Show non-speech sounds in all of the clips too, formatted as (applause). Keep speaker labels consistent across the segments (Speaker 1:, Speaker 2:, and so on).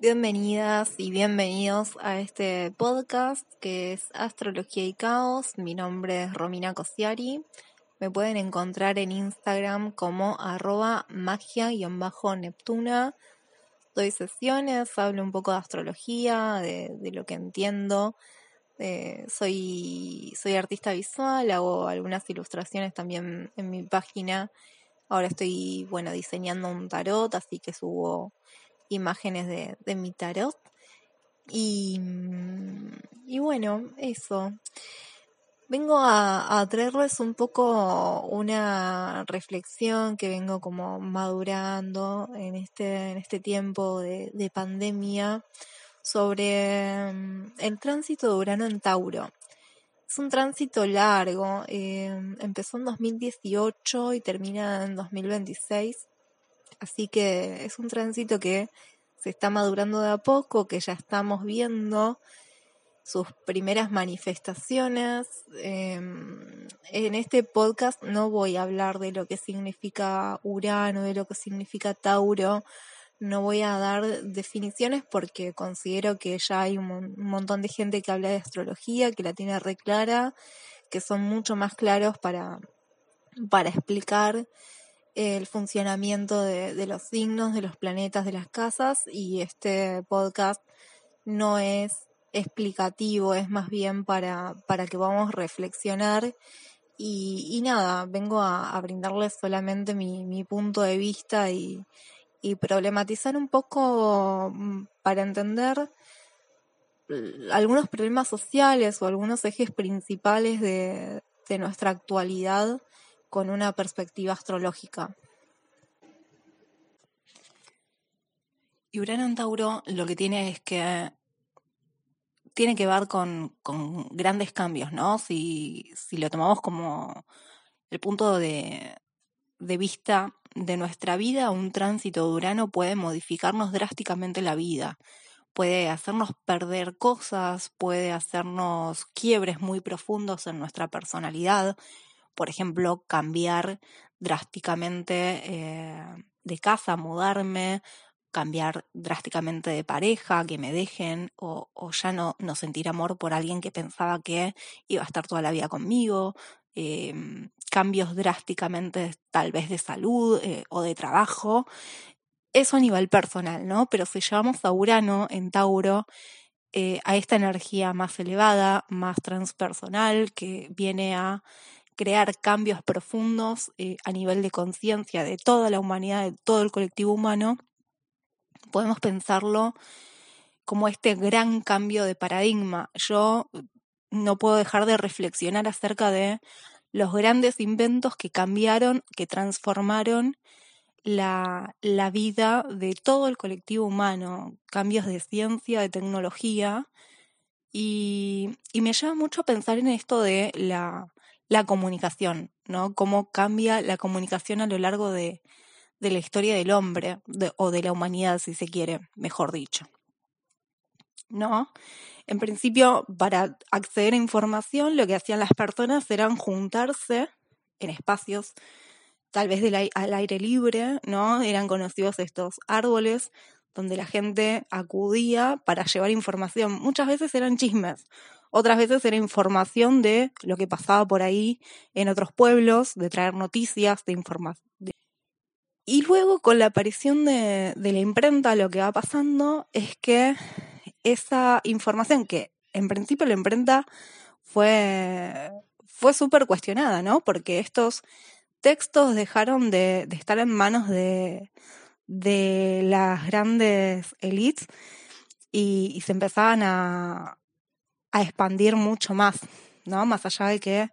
Speaker 1: Bienvenidas y bienvenidos a este podcast que es Astrología y Caos. Mi nombre es Romina Cosiari. Me pueden encontrar en Instagram como arroba magia-neptuna. Doy sesiones, hablo un poco de astrología, de, lo que entiendo. Eh, soy, soy artista visual, hago algunas ilustraciones también en mi página. Ahora estoy, bueno, diseñando un tarot, así que subo imágenes de, de mi tarot. Y, y bueno, eso. Vengo a, traerles un poco una reflexión que vengo como madurando en este, en este tiempo de, de pandemia sobre mm, el tránsito de Urano en Tauro. Es un tránsito largo, eh, empezó en 2018 y termina en 2026, así que es un tránsito que se está madurando de a poco, que ya estamos viendo sus primeras manifestaciones. Em, en este podcast no voy a hablar de lo que significa Urano, de lo que significa Tauro. No voy a dar definiciones porque considero que ya hay un, montón de gente que habla de astrología, que la tiene re clara, que son mucho más claros para, para explicar el funcionamiento de, de los signos, de los planetas, de las casas y este podcast no es explicativo, es más bien para, para que a reflexionar. Y, nada, vengo a, brindarles solamente mi, mi, punto de vista y, y, problematizar un poco mm, para entender algunos problemas sociales o algunos ejes principales de, de nuestra actualidad con una perspectiva astrológica. Y Urano en Tauro lo que tiene es que tiene que ver con, con grandes cambios, ¿no? Si, si, lo tomamos como el punto de, de vista de nuestra vida, un tránsito de Urano puede modificarnos drásticamente la vida, puede hacernos perder cosas, puede hacernos quiebres muy profundos en nuestra personalidad, por ejemplo, cambiar drásticamente eh, de casa, mudarme, cambiar drásticamente de pareja, que me dejen o, ya no, no, sentir amor por alguien que pensaba que iba a estar toda la vida conmigo, em, cambios drásticamente tal vez de salud eh, o de trabajo. Eso a nivel personal, ¿no? Pero si llevamos a Urano en Tauro, eh, a esta energía más elevada, más transpersonal, que viene a crear cambios profundos eh, a nivel de conciencia de toda la humanidad, de todo el colectivo humano, podemos pensarlo como este gran cambio de paradigma. Yo no puedo dejar de reflexionar acerca de los grandes inventos que cambiaron, que transformaron la, la, vida de todo el colectivo humano, cambios de ciencia, de tecnología, y me lleva mucho a pensar en esto de la, la comunicación, ¿no? Cómo cambia la comunicación a lo largo de, de la historia del hombre, o de la humanidad, si se quiere, mejor dicho. ¿No? En principio, para acceder a información, lo que hacían las personas eran juntarse en espacios tal vez al aire libre, ¿no? Eran conocidos estos árboles donde la gente acudía para llevar información. Muchas veces eran chismes, otras veces era información de lo que pasaba por ahí en otros pueblos, de traer noticias, de información. Y luego con la aparición de, la imprenta lo que va pasando es que esa información que en principio la imprenta fue, fue súper cuestionada, ¿no? Porque estos textos dejaron de, estar en manos de, las grandes elites y, se empezaban a, a expandir mucho más, ¿no? Más allá de que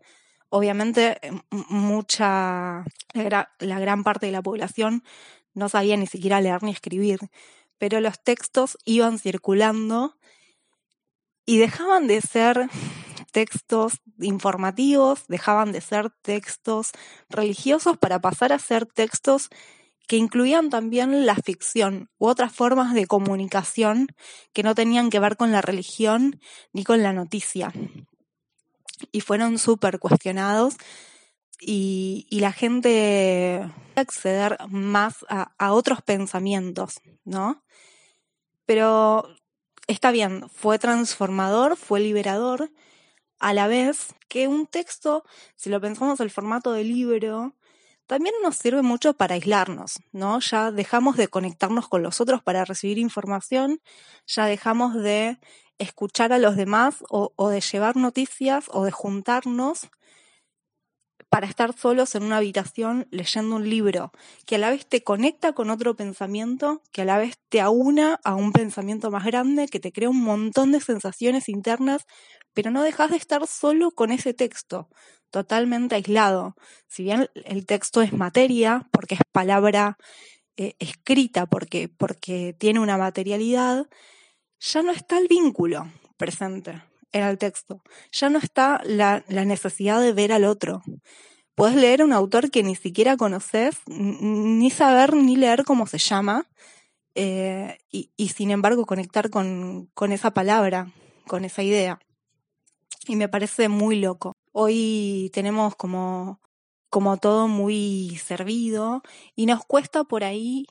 Speaker 1: obviamente mucha, la gran parte de la población no sabía ni siquiera leer ni escribir, pero los textos iban circulando y dejaban de ser textos informativos, dejaban de ser textos religiosos para pasar a ser textos que incluían también la ficción u otras formas de comunicación que no tenían que ver con la religión ni con la noticia. Y fueron súper cuestionados y, y, la gente acceder más a, a otros pensamientos, ¿no? Pero está bien, fue transformador, fue liberador, a la vez que un texto, si lo pensamos el formato de libro, también nos sirve mucho para aislarnos, ¿no? Ya dejamos de conectarnos con los otros para recibir información, ya dejamos de escuchar a los demás o, o de llevar noticias o de juntarnos para estar solos en una habitación leyendo un libro, que a la vez te conecta con otro pensamiento, que a la vez te aúna a un pensamiento más grande, que te crea un montón de sensaciones internas, pero no dejas de estar solo con ese texto, totalmente aislado. Si bien el texto es materia, porque es palabra eh, escrita, porque, porque tiene una materialidad, ya no está el vínculo presente en el texto. Ya no está la, la necesidad de ver al otro. Puedes leer a un autor que ni siquiera conoces, ni saber ni leer cómo se llama, eh, y, y, sin embargo conectar con, con esa palabra, con esa idea. Y me parece muy loco. Hoy tenemos como, como todo muy servido y nos cuesta por ahí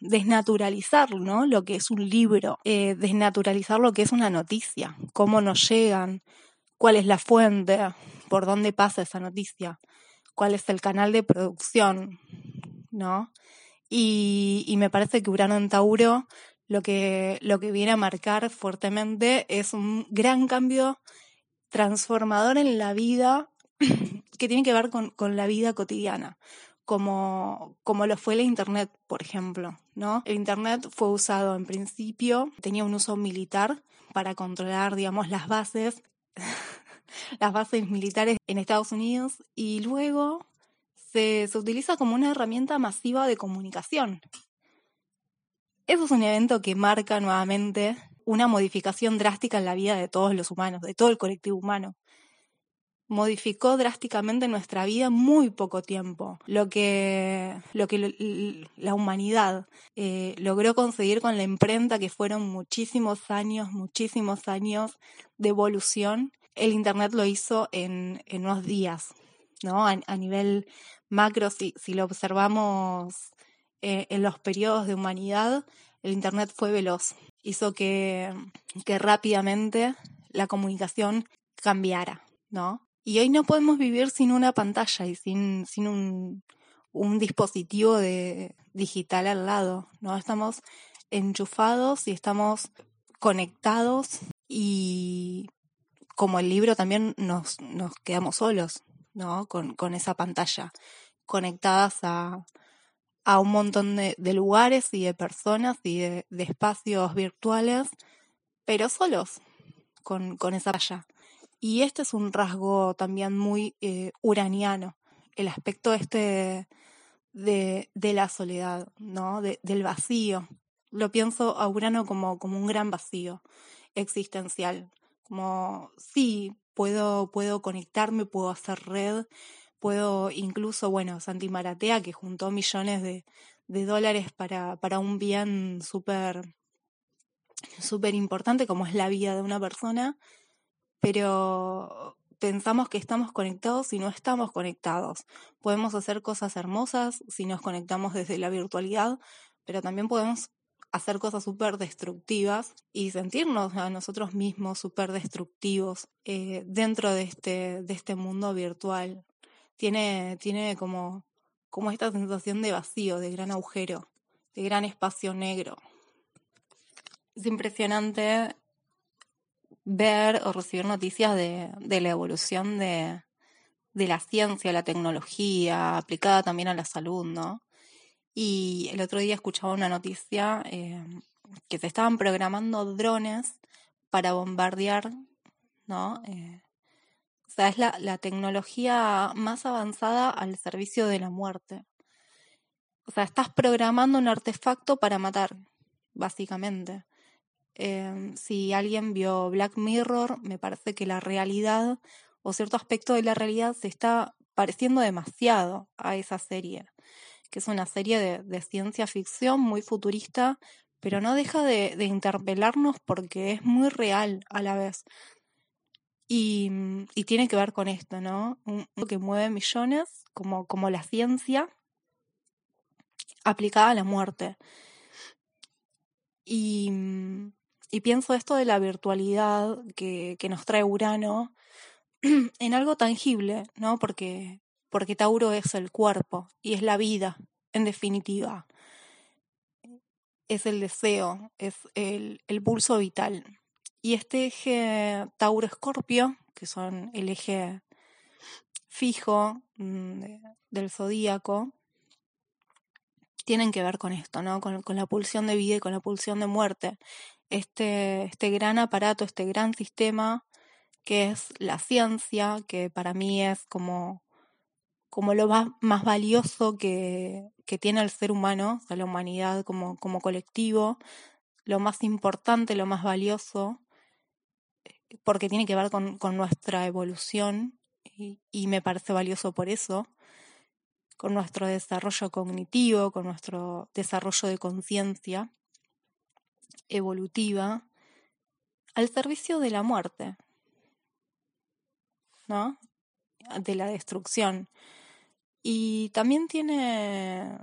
Speaker 1: desnaturalizar ¿no? lo que es un libro, eh, desnaturalizar lo que es una noticia, cómo nos llegan, cuál es la fuente, por dónde pasa esa noticia, cuál es el canal de producción, ¿no? Y, y me parece que Urano en Tauro lo que, lo que viene a marcar fuertemente es un gran cambio transformador en la vida (clears throat) que tiene que ver con, con la vida cotidiana como, como lo fue la Internet, por ejemplo. ¿no? El Internet fue usado en principio, tenía un uso militar para controlar, digamos, las bases, (laughs) las bases militares en Estados Unidos y luego se, se utiliza como una herramienta masiva de comunicación. Eso es un evento que marca nuevamente una modificación drástica en la vida de todos los humanos, de todo el colectivo humano modificó drásticamente nuestra vida en muy poco tiempo. Lo que, lo que la humanidad eh, logró conseguir con la imprenta, que fueron muchísimos años, muchísimos años de evolución, el Internet lo hizo en, unos días, ¿no? A, nivel macro, si, si lo observamos eh, en los periodos de humanidad, el Internet fue veloz, hizo que, que rápidamente la comunicación cambiara, ¿no? Y hoy no podemos vivir sin una pantalla y sin, sin un, un dispositivo de, digital al lado, ¿no? Estamos enchufados y estamos conectados y como el libro también nos, nos quedamos solos, ¿no? Con, con esa pantalla, conectadas a, a un montón de, lugares y de personas y de, espacios virtuales, pero solos con, con esa pantalla. Y este es un rasgo también muy eh, uraniano, el aspecto este de, de la soledad, ¿no? De, del vacío. Lo pienso a Urano como, como un gran vacío existencial. Como, sí, puedo, puedo conectarme, puedo hacer red, puedo incluso, bueno, Santi Maratea, que juntó millones de, de dólares para, para un bien súper súper importante como es la vida de una persona, pero pensamos que estamos conectados y no estamos conectados. Podemos hacer cosas hermosas si nos conectamos desde la virtualidad, pero también podemos hacer cosas súper destructivas y sentirnos a nosotros mismos súper destructivos eh, dentro de este, de este mundo virtual. Tiene, tiene como, como esta sensación de vacío, de gran agujero, de gran espacio negro. Es impresionante ver o recibir noticias de, de la evolución de, de la ciencia, la tecnología, aplicada también a la salud, ¿no? Y el otro día escuchaba una noticia eh, que se estaban programando drones para bombardear, ¿no? Eh, o sea, es la, la tecnología más avanzada al servicio de la muerte. O sea, estás programando un artefacto para matar, básicamente. Eh, si alguien vio Black Mirror, me parece que la realidad o cierto aspecto de la realidad se está pareciendo demasiado a esa serie, que es una serie de, de ciencia ficción muy futurista, pero no deja de, de, interpelarnos porque es muy real a la vez. Y, y tiene que ver con esto, ¿no? Un, que mueve millones, como, como la ciencia aplicada a la muerte. Y y pienso esto de la virtualidad que, que nos trae Urano (clears throat) en algo tangible, ¿no? Porque, porque Tauro es el cuerpo y es la vida, en definitiva. Es el deseo, es el, el pulso vital. Y este eje Tauro-Escorpio, que son el eje fijo mm, del zodíaco, tienen que ver con esto, ¿no? Con, la pulsión de vida y con la pulsión de muerte. Este, este gran aparato, este gran sistema que es la ciencia, que para mí es como, como lo más, más valioso que, que, tiene el ser humano, o sea, la humanidad como, como colectivo, lo más importante, lo más valioso, porque tiene que ver con, con nuestra evolución y, me parece valioso por eso, con nuestro desarrollo cognitivo, con nuestro desarrollo de conciencia evolutiva, al servicio de la muerte, ¿no? De la destrucción. Y también tiene,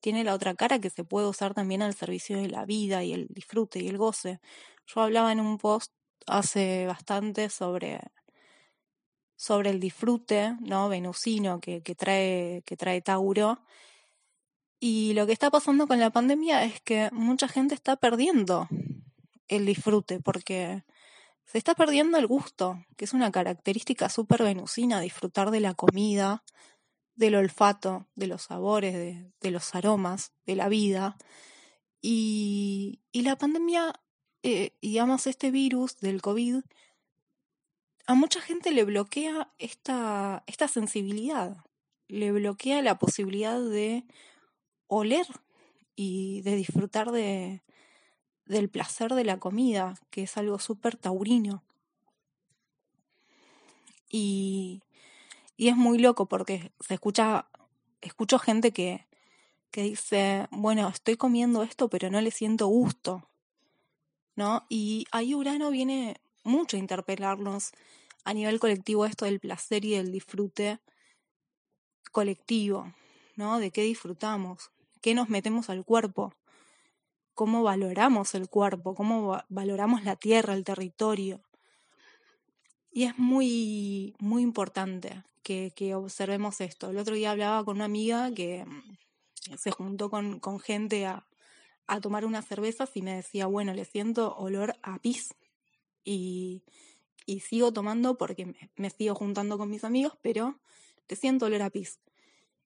Speaker 1: tiene la otra cara que se puede usar también al servicio de la vida y el disfrute y el goce. Yo hablaba en un post hace bastante sobre, sobre el disfrute, ¿no? Venusino que, que, trae, que trae Tauro. Y lo que está pasando con la pandemia es que mucha gente está perdiendo el disfrute porque se está perdiendo el gusto, que es una característica súper venusina, disfrutar de la comida, del olfato, de los sabores, de, de los aromas, de la vida. Y, y la pandemia, eh, digamos, este virus del COVID, a mucha gente le bloquea esta, esta sensibilidad, le bloquea la posibilidad de oler y de disfrutar de, del placer de la comida, que es algo súper taurino. Y, y, es muy loco porque se escucha, escucho gente que, que dice, bueno, estoy comiendo esto, pero no le siento gusto. ¿No? Y ahí Urano viene mucho a interpelarnos a nivel colectivo esto del placer y del disfrute colectivo, ¿no? De qué disfrutamos, qué nos metemos al cuerpo, cómo valoramos el cuerpo, cómo valoramos la tierra, el territorio. Y es muy, muy importante que, que, observemos esto. El otro día hablaba con una amiga que mm, se juntó con, con gente a, a, tomar unas cervezas y me decía, bueno, le siento olor a pis. Y, y sigo tomando porque me, me, sigo juntando con mis amigos, pero le siento olor a pis.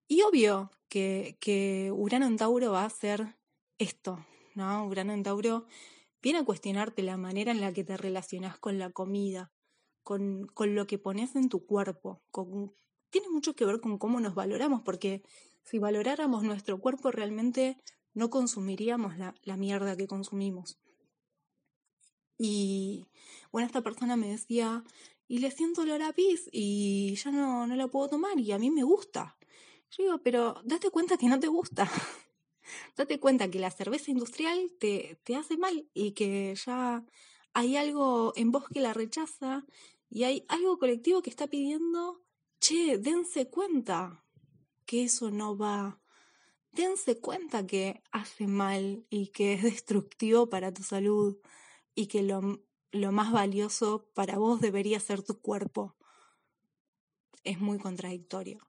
Speaker 1: Y obvio que, que Urano en Tauro va a ser esto, ¿no? Urano en Tauro viene a cuestionarte la manera en la que te relacionas con la comida, con, con lo que pones en tu cuerpo. Con, tiene mucho que ver con cómo nos valoramos, porque si valoráramos nuestro cuerpo realmente no consumiríamos la, la mierda que consumimos. Y bueno, esta persona me decía, y le siento olor a y ya no, no la puedo tomar y a mí me gusta. Yo digo, pero date cuenta que no te gusta. (laughs) date cuenta que la cerveza industrial te, te hace mal y que ya hay algo en vos que la rechaza y hay algo colectivo que está pidiendo, che, dense cuenta que eso no va. Dense cuenta que hace mal y que es destructivo para tu salud y que lo, lo más valioso para vos debería ser tu cuerpo. Es muy contradictorio.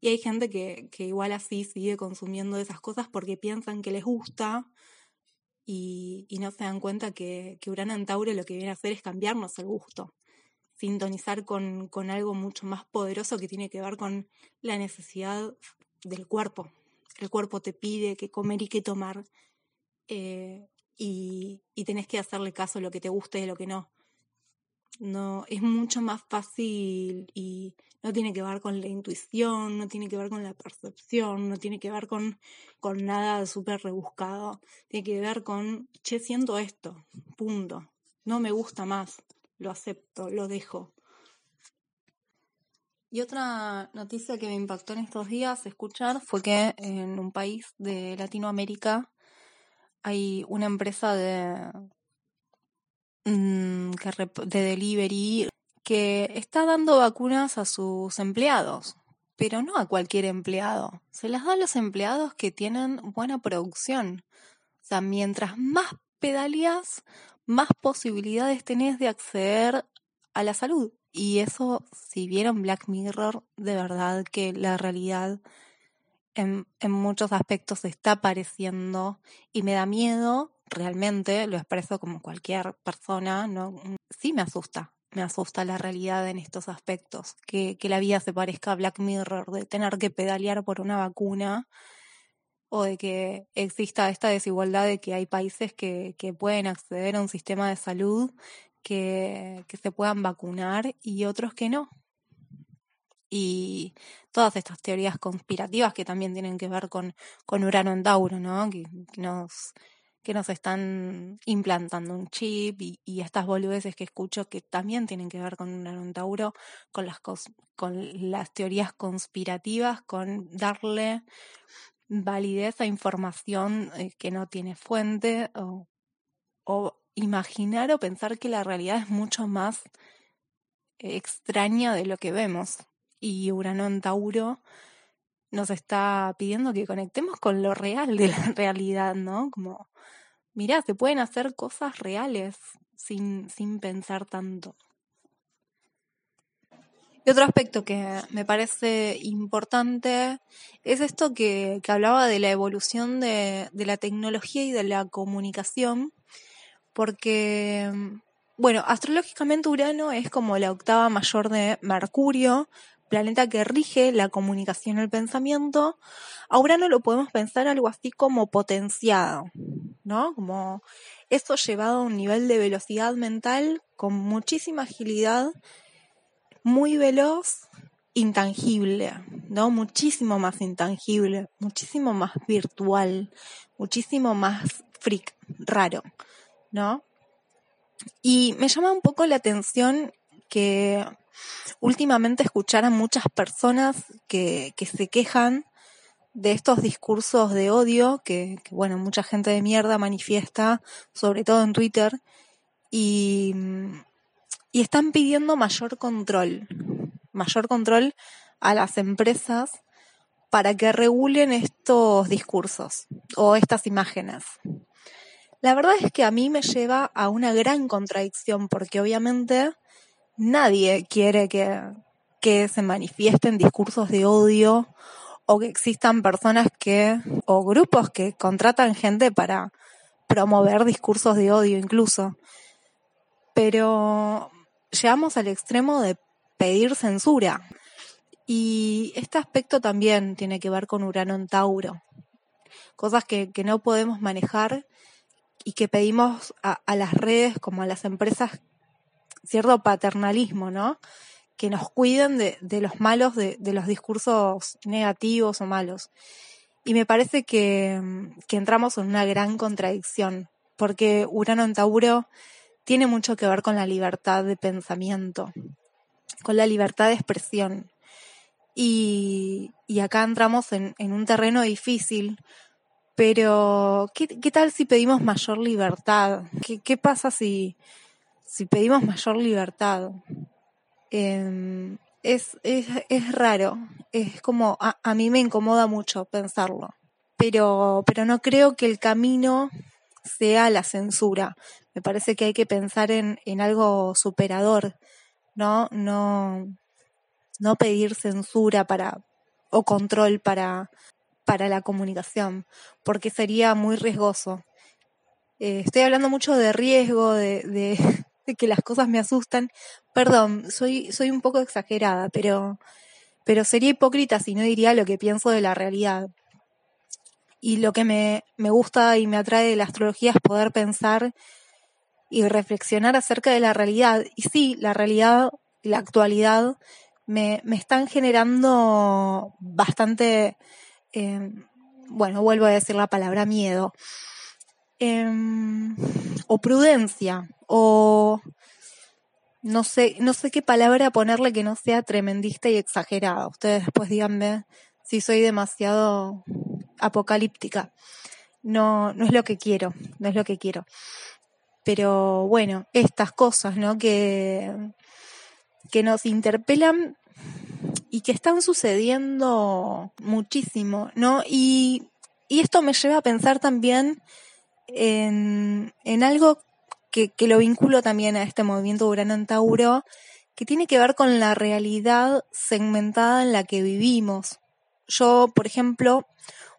Speaker 1: Y hay gente que, que igual así sigue consumiendo esas cosas porque piensan que les gusta y, y no se dan cuenta que, que Urano en lo que viene a hacer es cambiarnos el gusto, sintonizar con, con algo mucho más poderoso que tiene que ver con la necesidad del cuerpo. El cuerpo te pide que comer y que tomar eh, y, y tenés que hacerle caso a lo que te guste y a lo que no. No es mucho más fácil y no tiene que ver con la intuición, no tiene que ver con la percepción, no tiene que ver con, con nada súper rebuscado, tiene que ver con, che, siento esto, punto, no me gusta más, lo acepto, lo dejo. Y otra noticia que me impactó en estos días escuchar fue que en un país de Latinoamérica hay una empresa de, Mm, de delivery que está dando vacunas a sus empleados, pero no a cualquier empleado. Se las da a los empleados que tienen buena producción. O sea, mientras más pedaleas, más posibilidades tenés de acceder a la salud. Y eso, si vieron Black Mirror, de verdad que la realidad en, en muchos aspectos está apareciendo y me da miedo, realmente, lo expreso como cualquier persona, ¿no? Sí me asusta, me asusta la realidad en estos aspectos, que, que la vida se parezca a Black Mirror, de tener que pedalear por una vacuna o de que exista esta desigualdad de que hay países que, que pueden acceder a un sistema de salud que, se puedan vacunar y otros que no. Y todas estas teorías conspirativas que también tienen que ver con, con Urano en Tauro, ¿no? Que, nos, que nos están implantando un chip y, estas boludeces que escucho que también tienen que ver con en Tauro, con las, con las teorías conspirativas, con darle validez a información eh, que no tiene fuente o, imaginar o pensar que la realidad es mucho más extraña de lo que vemos. Y Urano en Tauro nos está pidiendo que conectemos con lo real de la (laughs) realidad, ¿no? Como, mirá, se pueden hacer cosas reales sin, sin pensar tanto. Y otro aspecto que me parece importante es esto que, que hablaba de la evolución de, de, la tecnología y de la comunicación, porque, bueno, astrológicamente Urano es como la octava mayor de Mercurio, planeta que rige la comunicación y el pensamiento. A Urano lo podemos pensar algo así como potenciado, ¿no? Como esto llevado a un nivel de velocidad mental con muchísima agilidad muy veloz, intangible, ¿no? Muchísimo más intangible, muchísimo más virtual, muchísimo más freak, raro, ¿no? Y me llama un poco la atención que últimamente escuchar a muchas personas que, que se quejan de estos discursos de odio que, que, bueno, mucha gente de mierda manifiesta, sobre todo en Twitter, y y están pidiendo mayor control, mayor control a las empresas para que regulen estos discursos o estas imágenes. La verdad es que a mí me lleva a una gran contradicción porque obviamente nadie quiere que, que se manifiesten discursos de odio o que existan personas que o grupos que contratan gente para promover discursos de odio incluso. Pero llegamos al extremo de pedir censura. Y este aspecto también tiene que ver con Urano en Tauro. Cosas que, que no podemos manejar y que pedimos a, las redes como a las empresas cierto paternalismo, ¿no? Que nos cuiden de, los malos, de, los discursos negativos o malos. Y me parece que, entramos en una gran contradicción, porque Urano en Tauro tiene mucho que ver con la libertad de pensamiento, con la libertad de expresión. Y, acá entramos en, en, un terreno difícil, pero ¿qué, ¿qué, tal si pedimos mayor libertad? ¿Qué, pasa si, si pedimos mayor libertad? Eh, es, es, es raro, es como, a, a mí me incomoda mucho pensarlo, pero, pero no creo que el camino sea la censura. Me parece que hay que pensar en, en algo superador, ¿no? No, no pedir censura para, o control para, para la comunicación, porque sería muy riesgoso. Eh, estoy hablando mucho de riesgo, (laughs) de, que las cosas me asustan. Perdón, soy, soy un poco exagerada, pero, pero sería hipócrita si no diría lo que pienso de la realidad. Y lo que me, me gusta y me atrae de la astrología es poder pensar y reflexionar acerca de la realidad. Y sí, la realidad, la actualidad, me, me están generando bastante, eh, bueno, vuelvo a decir la palabra miedo, eh, o prudencia, o no sé, no sé qué palabra ponerle que no sea tremendista y exagerada. Ustedes después díganme si soy demasiado apocalíptica. No, no es lo que quiero, no es lo que quiero. Pero bueno, estas cosas, ¿no? Que, que nos interpelan y que están sucediendo muchísimo, ¿no? Y, y esto me lleva a pensar también en, en algo que, que lo vinculo también a este movimiento Urano en Tauro, que tiene que ver con la realidad segmentada en la que vivimos. Yo, por ejemplo,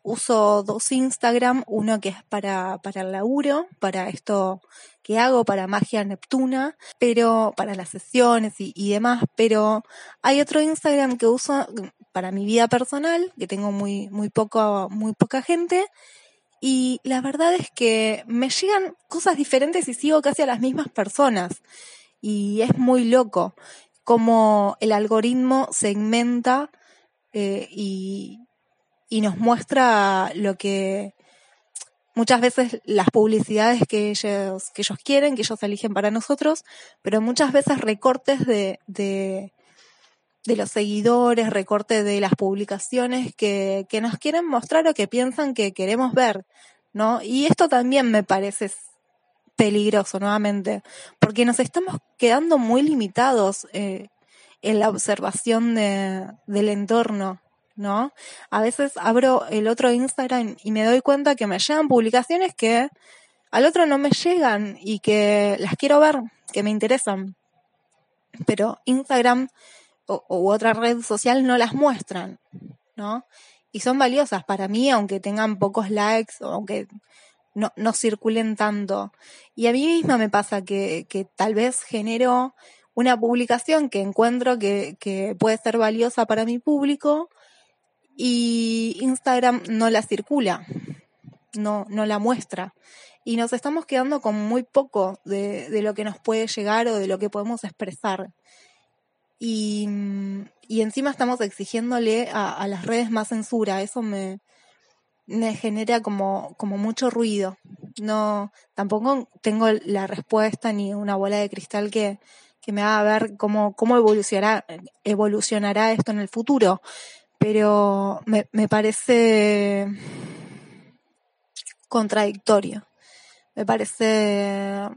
Speaker 1: uso dos Instagram, uno que es para, para el laburo, para esto que hago, para magia neptuna, pero para las sesiones y, demás, pero hay otro Instagram que uso para mi vida personal, que tengo muy, muy poco, muy poca gente, y la verdad es que me llegan cosas diferentes y sigo casi a las mismas personas. Y es muy loco cómo el algoritmo segmenta eh, y, y nos muestra lo que muchas veces las publicidades que ellos, que ellos quieren, que ellos eligen para nosotros, pero muchas veces recortes de, de, los seguidores, recortes de las publicaciones que, que nos quieren mostrar o que piensan que queremos ver, ¿no? Y esto también me parece peligroso nuevamente, porque nos estamos quedando muy limitados eh, en la observación de, del entorno. ¿No? A veces abro el otro Instagram y me doy cuenta que me llegan publicaciones que al otro no me llegan y que las quiero ver, que me interesan. Pero Instagram o, u otra red social no las muestran, ¿no? Y son valiosas para mí, aunque tengan pocos likes o aunque no, no circulen tanto. Y a mí misma me pasa que, que tal vez genero una publicación que encuentro que, que puede ser valiosa para mi público, y Instagram no la circula, no, no la muestra. Y nos estamos quedando con muy poco de, lo que nos puede llegar o de lo que podemos expresar. Y, y encima estamos exigiéndole a, las redes más censura. Eso me, me genera como, como mucho ruido. No, tampoco tengo la respuesta ni una bola de cristal que, que me haga ver cómo, cómo evolucionará, evolucionará esto en el futuro pero me, me parece contradictorio. Me parece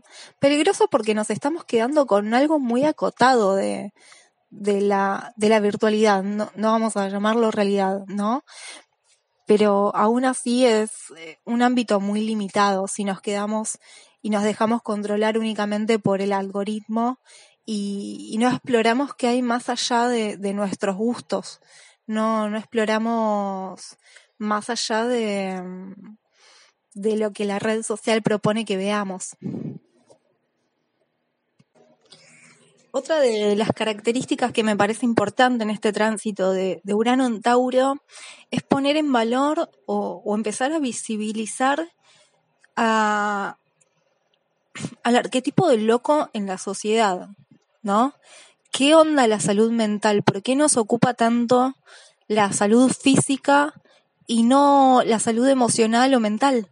Speaker 1: peligroso porque nos estamos quedando con algo muy acotado de, de, la, de la virtualidad. No, no vamos a llamarlo realidad, ¿no? Pero aún así es eh, un ámbito muy limitado si nos quedamos y nos dejamos controlar únicamente por el algoritmo y, no exploramos qué hay más allá de, de nuestros gustos no, no exploramos más allá de, de lo que la red social propone que veamos. Otra de las características que me parece importante en este tránsito de, de Urano en Tauro es poner en valor o, o empezar a visibilizar a, al arquetipo del loco en la sociedad, ¿no? ¿Qué onda la salud mental? ¿Por qué nos ocupa tanto la salud física y no la salud emocional o mental?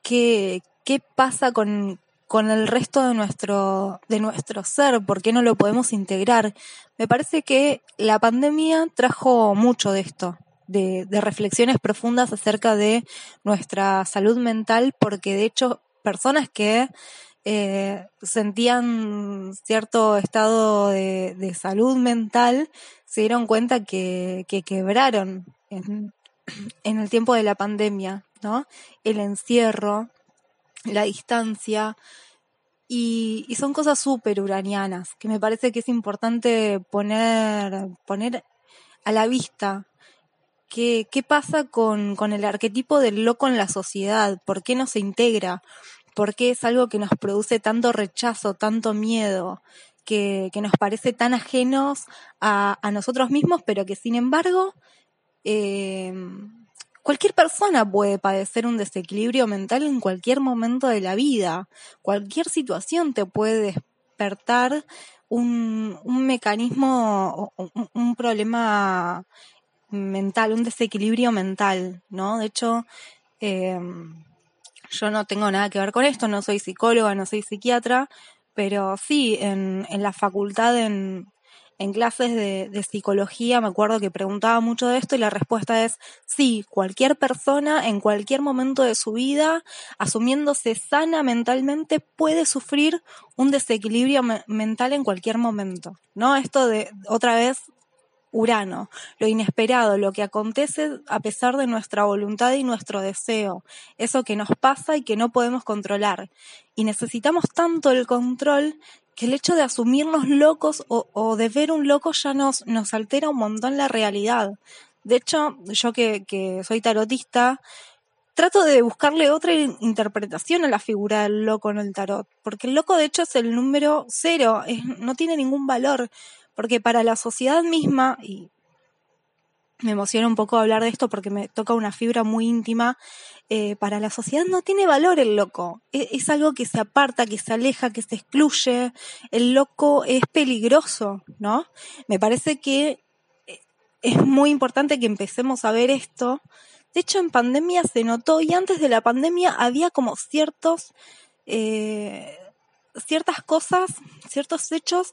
Speaker 1: ¿Qué, qué pasa con, con el resto de nuestro, de nuestro ser? ¿Por qué no lo podemos integrar? Me parece que la pandemia trajo mucho de esto, de, de reflexiones profundas acerca de nuestra salud mental, porque de hecho personas que eh, sentían cierto estado de, salud mental, se dieron cuenta que, que quebraron en, el tiempo de la pandemia, ¿no? El encierro, la distancia, y, y son cosas súper uranianas, que me parece que es importante poner, poner a la vista ¿Qué, qué pasa con, con el arquetipo del loco en la sociedad? ¿Por qué no se integra? Porque es algo que nos produce tanto rechazo, tanto miedo, que, que nos parece tan ajenos a, nosotros mismos, pero que sin embargo eh, cualquier persona puede padecer un desequilibrio mental en cualquier momento de la vida. Cualquier situación te puede despertar un, un mecanismo, un, un problema mental, un desequilibrio mental, ¿no? De hecho, eh, yo no tengo nada que ver con esto, no soy psicóloga, no soy psiquiatra, pero sí, en, en la facultad, en, en clases de, psicología, me acuerdo que preguntaba mucho de esto y la respuesta es sí, cualquier persona en cualquier momento de su vida, asumiéndose sana mentalmente, puede sufrir un desequilibrio me mental en cualquier momento, ¿no? Esto de, otra vez, Urano, lo inesperado, lo que acontece a pesar de nuestra voluntad y nuestro deseo, eso que nos pasa y que no podemos controlar. Y necesitamos tanto el control que el hecho de asumirnos locos o, de ver un loco ya nos, altera un montón la realidad. De hecho, yo que soy tarotista, trato de buscarle otra interpretación a la figura del loco en el tarot, porque el loco de hecho es el número cero, no tiene ningún valor, porque para la sociedad misma, y me emociona un poco hablar de esto porque me toca una fibra muy íntima, eh, para la sociedad no tiene valor el loco, es, es, algo que se aparta, que se aleja, que se excluye, el loco es peligroso, ¿no? Me parece que eh, es muy importante que empecemos a ver esto. De hecho, en pandemia se notó y antes de la pandemia había como ciertos, eh, ciertas cosas, ciertos hechos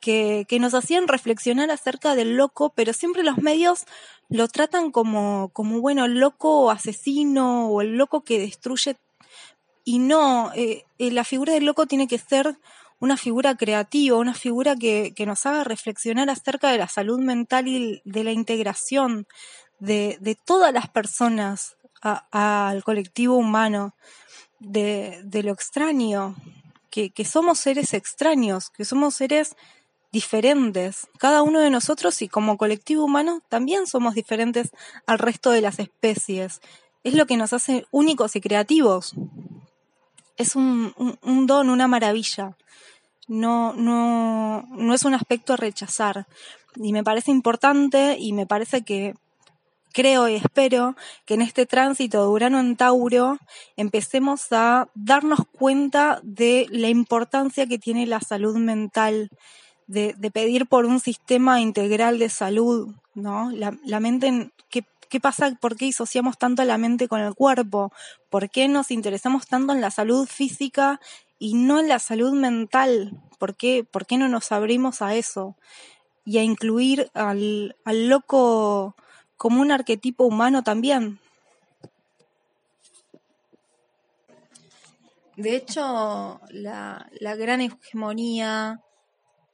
Speaker 1: que, nos hacían reflexionar acerca del loco, pero siempre los medios lo tratan como, como bueno, el loco asesino o el loco que destruye. Y no, eh, eh, la figura del loco tiene que ser una figura creativa, una figura que, que nos haga reflexionar acerca de la salud mental y de la integración, de, de todas las personas al colectivo humano, de, de lo extraño, que, que, somos seres extraños, que somos seres diferentes, cada uno de nosotros y como colectivo humano también somos diferentes al resto de las especies. Es lo que nos hace únicos y creativos. Es un, un, don, una maravilla. No, no, no es un aspecto a rechazar. Y me parece importante y me parece que creo y espero que en este tránsito de Urano en Tauro empecemos a darnos cuenta de la importancia que tiene la salud mental, de, pedir por un sistema integral de salud, ¿no? La, mente, ¿qué, ¿qué pasa? ¿Por qué disociamos tanto la mente con el cuerpo? ¿Por qué nos interesamos tanto en la salud física y no en la salud mental? ¿Por qué, por qué no nos abrimos a eso? Y a incluir al, al loco como un arquetipo humano también. De hecho, la, gran hegemonía,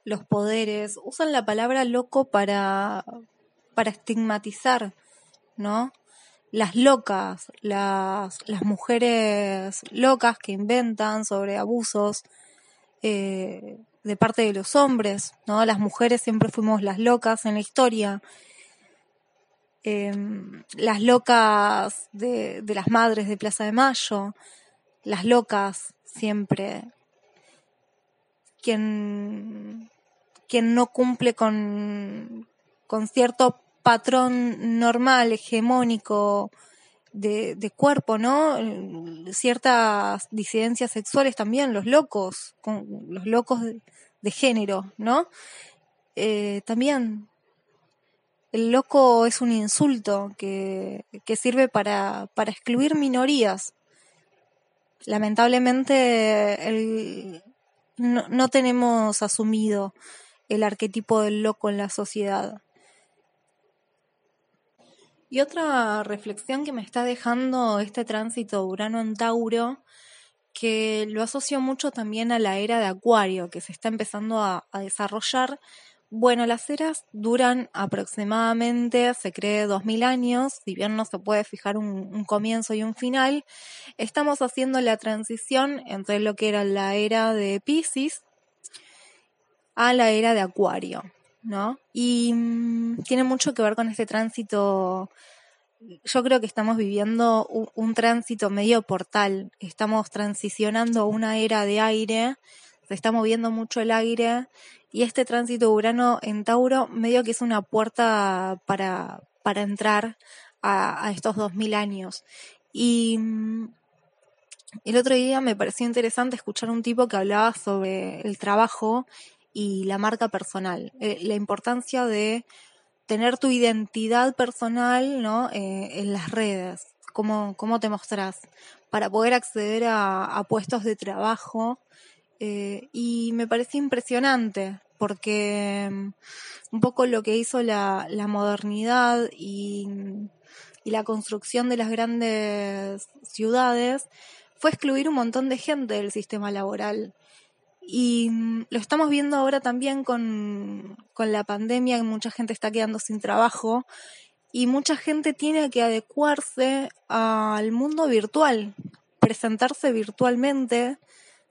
Speaker 1: los poderes, usan la palabra loco para, para estigmatizar, ¿no? Las locas, las, las mujeres locas que inventan sobre abusos eh, de parte de los hombres, ¿no? Las mujeres siempre fuimos las locas en la historia Em, las locas de, las madres de Plaza de Mayo, las locas siempre, quien, quien no cumple con, con cierto patrón normal, hegemónico, de, de, cuerpo, ¿no? Ciertas disidencias sexuales también, los locos, los locos de, género, ¿no? Eh, también el loco es un insulto que, que sirve para, para, excluir minorías. Lamentablemente el, no, no tenemos asumido el arquetipo del loco en la sociedad. Y otra reflexión que me está dejando este tránsito Urano en Tauro, que lo asocio mucho también a la era de Acuario, que se está empezando a, desarrollar bueno, las eras duran aproximadamente, se cree, dos mil años, si bien no se puede fijar un, comienzo y un final, estamos haciendo la transición entre lo que era la era de Pisces a la era de Acuario, ¿no? Y mm, tiene mucho que ver con este tránsito. Yo creo que estamos viviendo un, tránsito medio portal, estamos transicionando una era de aire, se está moviendo mucho el aire y este tránsito Urano en Tauro medio que es una puerta para, para entrar a, estos 2000 años. Y mm, el otro día me pareció interesante escuchar un tipo que hablaba sobre el trabajo y la marca personal, eh, la importancia de tener tu identidad personal ¿no? Eh, en las redes, cómo, cómo te mostrás, para poder acceder a, puestos de trabajo eh, y me parece impresionante porque mm, un poco lo que hizo la, la modernidad y, la construcción de las grandes ciudades fue excluir un montón de gente del sistema laboral. Y mm, lo estamos viendo ahora también con, con la pandemia, que mucha gente está quedando sin trabajo y mucha gente tiene que adecuarse al mundo virtual, presentarse virtualmente,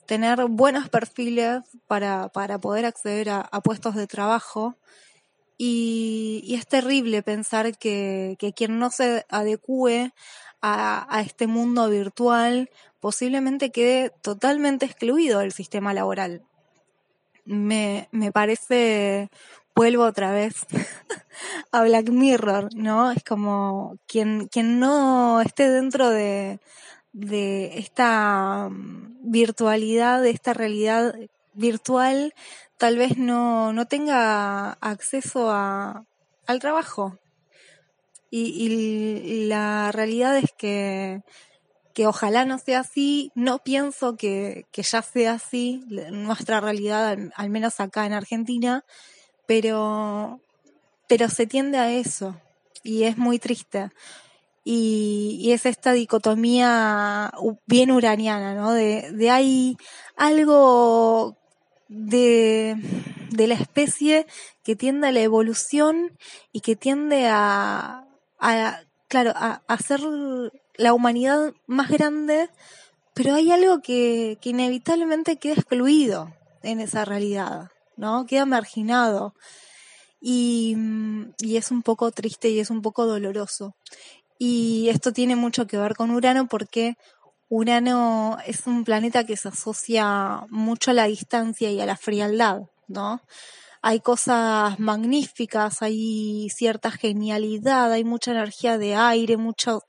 Speaker 1: tener buenos perfiles para, para poder acceder a, puestos de trabajo. Y, es terrible pensar que, que, quien no se adecue a, a este mundo virtual posiblemente quede totalmente excluido del sistema laboral. Me, me parece, vuelvo otra vez (laughs) a Black Mirror, ¿no? Es como quien, quien no esté dentro de, de esta mm, virtualidad, de esta realidad virtual, tal vez no, no tenga acceso a, al trabajo. Y, y la realidad es que que ojalá no sea así, no pienso que, que ya sea así nuestra realidad, al, menos acá en Argentina, pero, pero se tiende a eso y es muy triste. Y, es esta dicotomía bien uraniana, ¿no? De, de hay algo de, de la especie que tiende a la evolución y que tiende a, a claro, a, ser la humanidad más grande, pero hay algo que, que inevitablemente queda excluido en esa realidad, ¿no? Queda marginado. Y, y, es un poco triste y es un poco doloroso. Y esto tiene mucho que ver con Urano porque Urano es un planeta que se asocia mucho a la distancia y a la frialdad, ¿no? Hay cosas magníficas, hay cierta genialidad, hay mucha energía de aire, mucho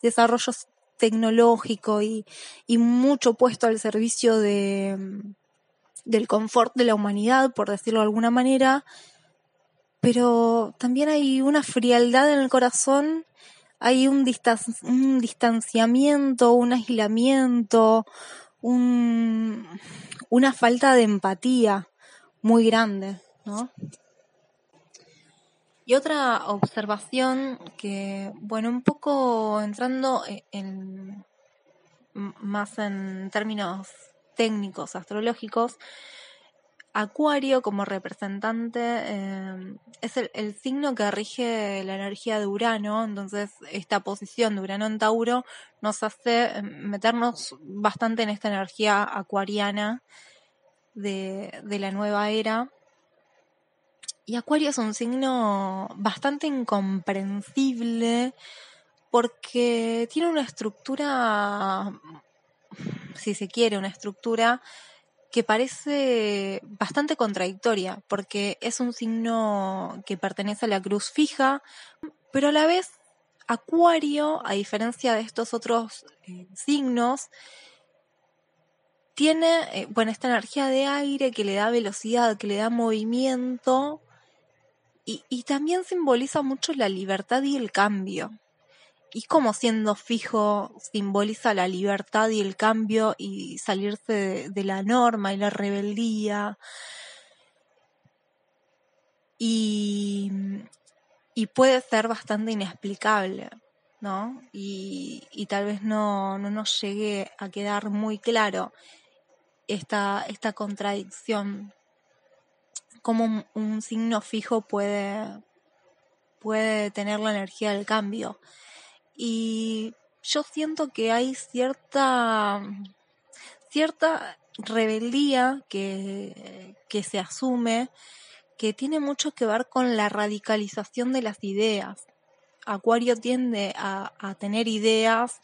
Speaker 1: desarrollo tecnológico y, mucho puesto al servicio de, del confort de la humanidad, por decirlo de alguna manera, pero también hay una frialdad en el corazón, hay un, un distanciamiento, un aislamiento, un, una falta de empatía muy grande, ¿no? Y otra observación que, bueno, un poco entrando e-, en, más en términos técnicos, astrológicos, Acuario como representante eh, es el, signo que rige la energía de Urano, entonces esta posición de Urano en Tauro nos hace eh, meternos bastante en esta energía acuariana de, de la nueva era y Acuario es un signo bastante incomprensible porque tiene una estructura, si se quiere, una estructura que parece bastante contradictoria, porque es un signo que pertenece a la cruz fija, pero a la vez Acuario, a diferencia de estos otros eh, signos, tiene, eh, bueno, esta energía de aire que le da velocidad, que le da movimiento, y, también simboliza mucho la libertad y el cambio. Y como siendo fijo simboliza la libertad y el cambio y salirse de, la norma y la rebeldía. Y, y puede ser bastante inexplicable, ¿no? Y, y tal vez no, no, nos llegue a quedar muy claro esta, esta contradicción cómo un, signo fijo puede, puede tener la energía del cambio. Y yo siento que hay cierta, cierta rebeldía que, que se asume que tiene mucho que ver con la radicalización de las ideas. Acuario tiende a, a tener ideas,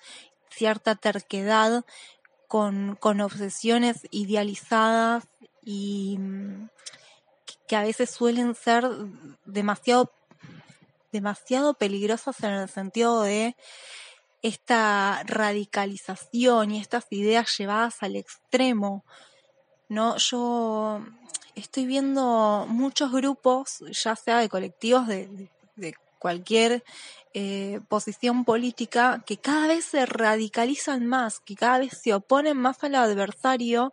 Speaker 1: cierta terquedad, con, con obsesiones idealizadas y, que a veces suelen ser demasiado, demasiado peligrosas en el sentido de esta radicalización y estas ideas llevadas al extremo. No, yo estoy viendo muchos grupos, ya sea de colectivos de, cualquier eh, posición política, que cada vez se radicalizan más, que cada vez se oponen más al adversario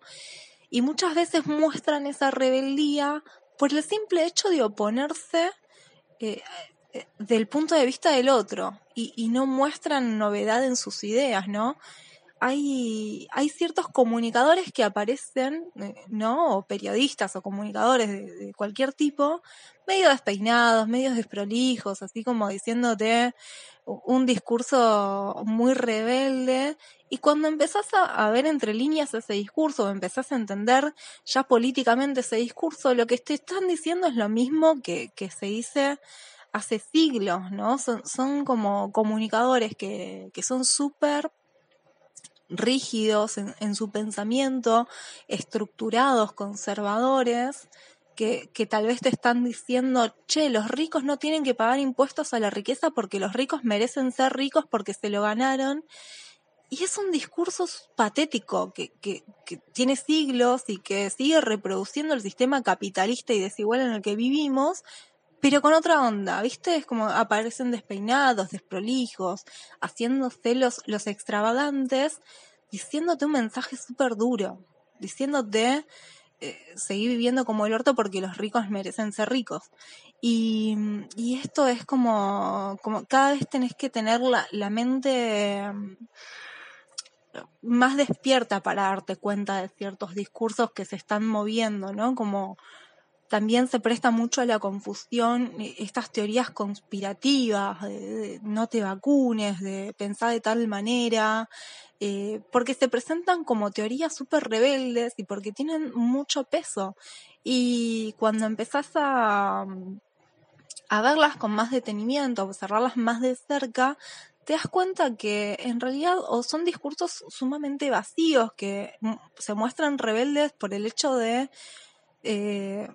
Speaker 1: y muchas veces muestran esa rebeldía por el simple hecho de oponerse eh, eh, del punto de vista del otro y, no muestran novedad en sus ideas, ¿no? hay, hay ciertos comunicadores que aparecen, eh, ¿no? O periodistas o comunicadores de, cualquier tipo, medio despeinados, medio desprolijos, así como diciéndote un discurso muy rebelde. Y cuando empezás a, ver entre líneas ese discurso, o empezás a entender ya políticamente ese discurso, lo que te están diciendo es lo mismo que, que se dice hace siglos, ¿no? Son, son como comunicadores que, que son súper rígidos en, su pensamiento, estructurados, conservadores, que, que, tal vez te están diciendo, che, los ricos no tienen que pagar impuestos a la riqueza porque los ricos merecen ser ricos porque se lo ganaron. Y es un discurso patético que, que, tiene siglos y que sigue reproduciendo el sistema capitalista y desigual en el que vivimos, pero con otra onda, ¿viste? Es como aparecen despeinados, desprolijos, haciéndose los, los extravagantes, diciéndote un mensaje súper duro, diciéndote eh, seguir viviendo como el orto porque los ricos merecen ser ricos. Y, y esto es como, como cada vez tenés que tener la, la mente mm, más despierta para darte cuenta de ciertos discursos que se están moviendo, ¿no? Como también se presta mucho a la confusión eh, estas teorías conspirativas, de, no te vacunes, de pensar de tal manera, eh, porque se presentan como teorías súper rebeldes y porque tienen mucho peso. Y cuando empezás a, a verlas con más detenimiento, a observarlas más de cerca, te das cuenta que en realidad son discursos sumamente vacíos que se muestran rebeldes por el hecho de eh,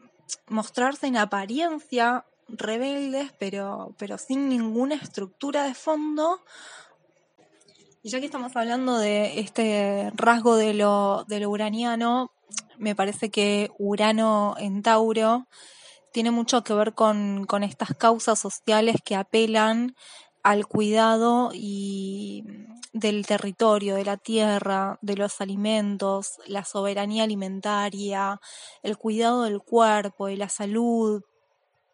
Speaker 1: mostrarse en apariencia rebeldes, pero, pero sin ninguna estructura de fondo. Y ya que estamos hablando de este rasgo de lo, de uraniano, me parece que Urano en Tauro tiene mucho que ver con, con estas causas sociales que apelan al cuidado y del territorio, de la tierra, de los alimentos, la soberanía alimentaria, el cuidado del cuerpo y la salud,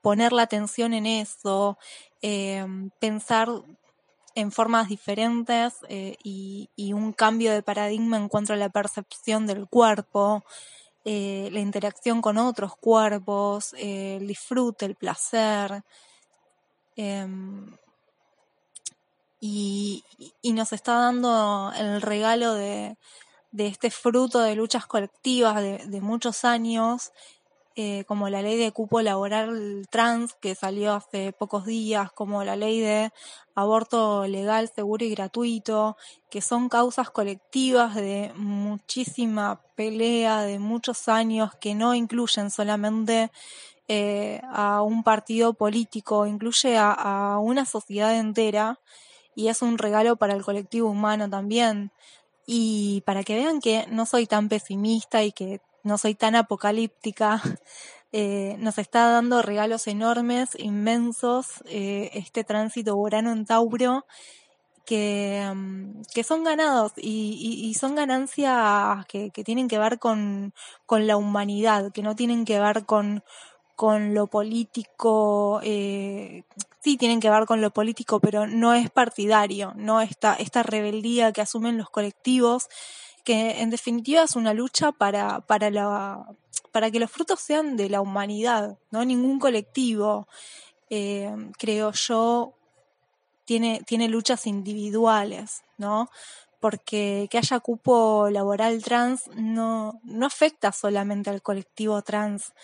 Speaker 1: poner la atención en eso, em, pensar en formas diferentes eh, y, un cambio de paradigma en cuanto a la percepción del cuerpo, eh, la interacción con otros cuerpos, eh, el disfrute, el placer. Y, nos está dando el regalo de, este fruto de luchas colectivas de, muchos años, eh, como la ley de cupo laboral trans que salió hace pocos días, como la ley de aborto legal, seguro y gratuito, que son causas colectivas de muchísima pelea, de muchos años, que no incluyen solamente eh, a un partido político, incluye a una sociedad entera y es un regalo para el colectivo humano también. Y para que vean que no soy tan pesimista y que no soy tan apocalíptica, (laughs) eh, nos está dando regalos enormes, inmensos, eh, este tránsito Urano en Tauro, que, mm, que son ganados y, y, son ganancias que, que, tienen que ver con, con la humanidad, que no tienen que ver con, con lo político, eh, sí tienen que ver con lo político, pero no es partidario, no esta, esta rebeldía que asumen los colectivos, que en definitiva es una lucha para, para, la, para que los frutos sean de la humanidad, no ningún colectivo, eh, creo yo, tiene, tiene luchas individuales, ¿no? porque que haya cupo laboral trans no, no afecta solamente al colectivo trans,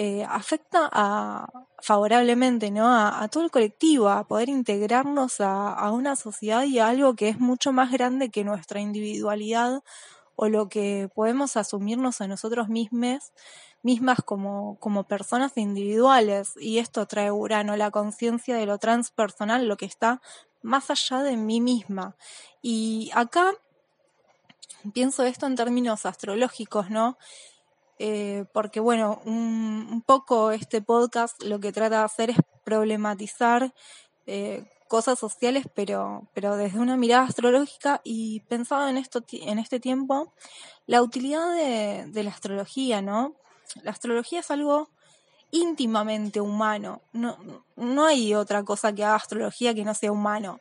Speaker 1: eh, afecta a, favorablemente ¿no? A, todo el colectivo, a poder integrarnos a, una sociedad y a algo que es mucho más grande que nuestra individualidad o lo que podemos asumirnos a nosotros mismos, mismas como, como personas individuales. Y esto trae Urano, la conciencia de lo transpersonal, lo que está más allá de mí misma. Y acá pienso esto en términos astrológicos, ¿no? Eh, porque bueno, un, poco este podcast lo que trata de hacer es problematizar eh, cosas sociales, pero, pero desde una mirada astrológica y pensado en, esto, en este tiempo, la utilidad de, de la astrología, ¿no? La astrología es algo íntimamente humano, no, no hay otra cosa que haga astrología que no sea humano.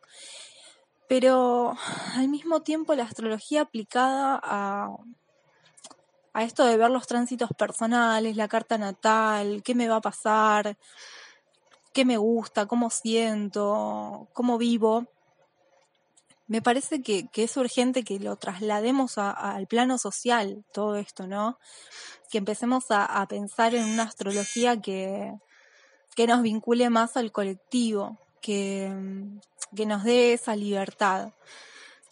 Speaker 1: Pero al mismo tiempo la astrología aplicada a, a esto de ver los tránsitos personales, la carta natal, qué me va a pasar, qué me gusta, cómo siento, cómo vivo, me parece que, es urgente que lo traslademos al plano social, todo esto, ¿no? Que empecemos a, pensar en una astrología que, que, nos vincule más al colectivo, que, que nos dé esa libertad.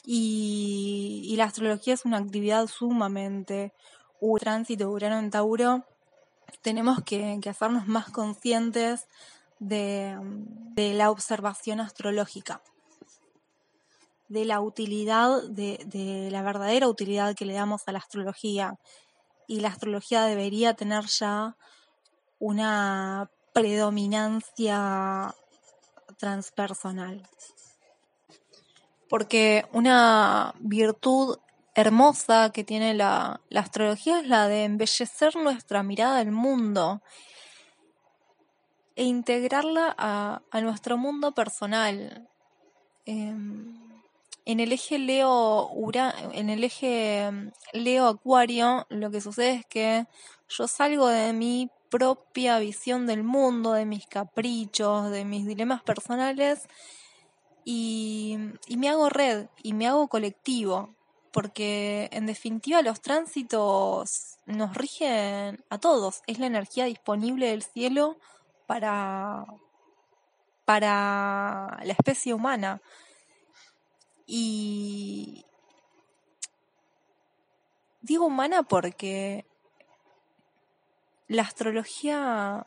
Speaker 1: Y, la astrología es una actividad sumamente un tránsito Urano en Tauro, tenemos que, hacernos más conscientes de la observación astrológica de la utilidad, de, la verdadera utilidad que le damos a la astrología. Y la astrología debería tener ya una predominancia transpersonal. Porque una virtud hermosa que tiene la, astrología es la de embellecer nuestra mirada del mundo e integrarla a, nuestro mundo personal. Em, en el eje Leo en el eje mm, Leo Acuario, lo que sucede es que yo salgo de mi propia visión del mundo, de mis caprichos, de mis dilemas personales y, y me hago red y me hago colectivo, porque en definitiva los tránsitos nos rigen a todos, es la energía disponible del cielo para, para la especie humana. Y digo humana porque la astrología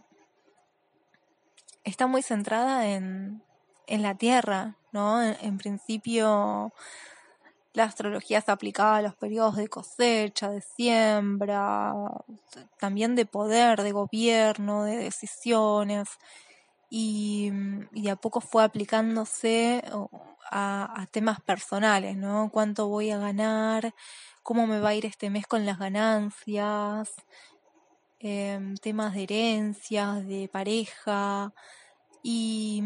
Speaker 1: está muy centrada en, en la Tierra, ¿no? En, principio la astrología se aplicaba a los periodos de cosecha, de siembra, también de poder, de gobierno, de decisiones, y, y a poco fue aplicándose a, temas personales, ¿no? ¿Cuánto voy a ganar? ¿Cómo me va a ir este mes con las ganancias? Em, temas de herencias, de pareja. Y,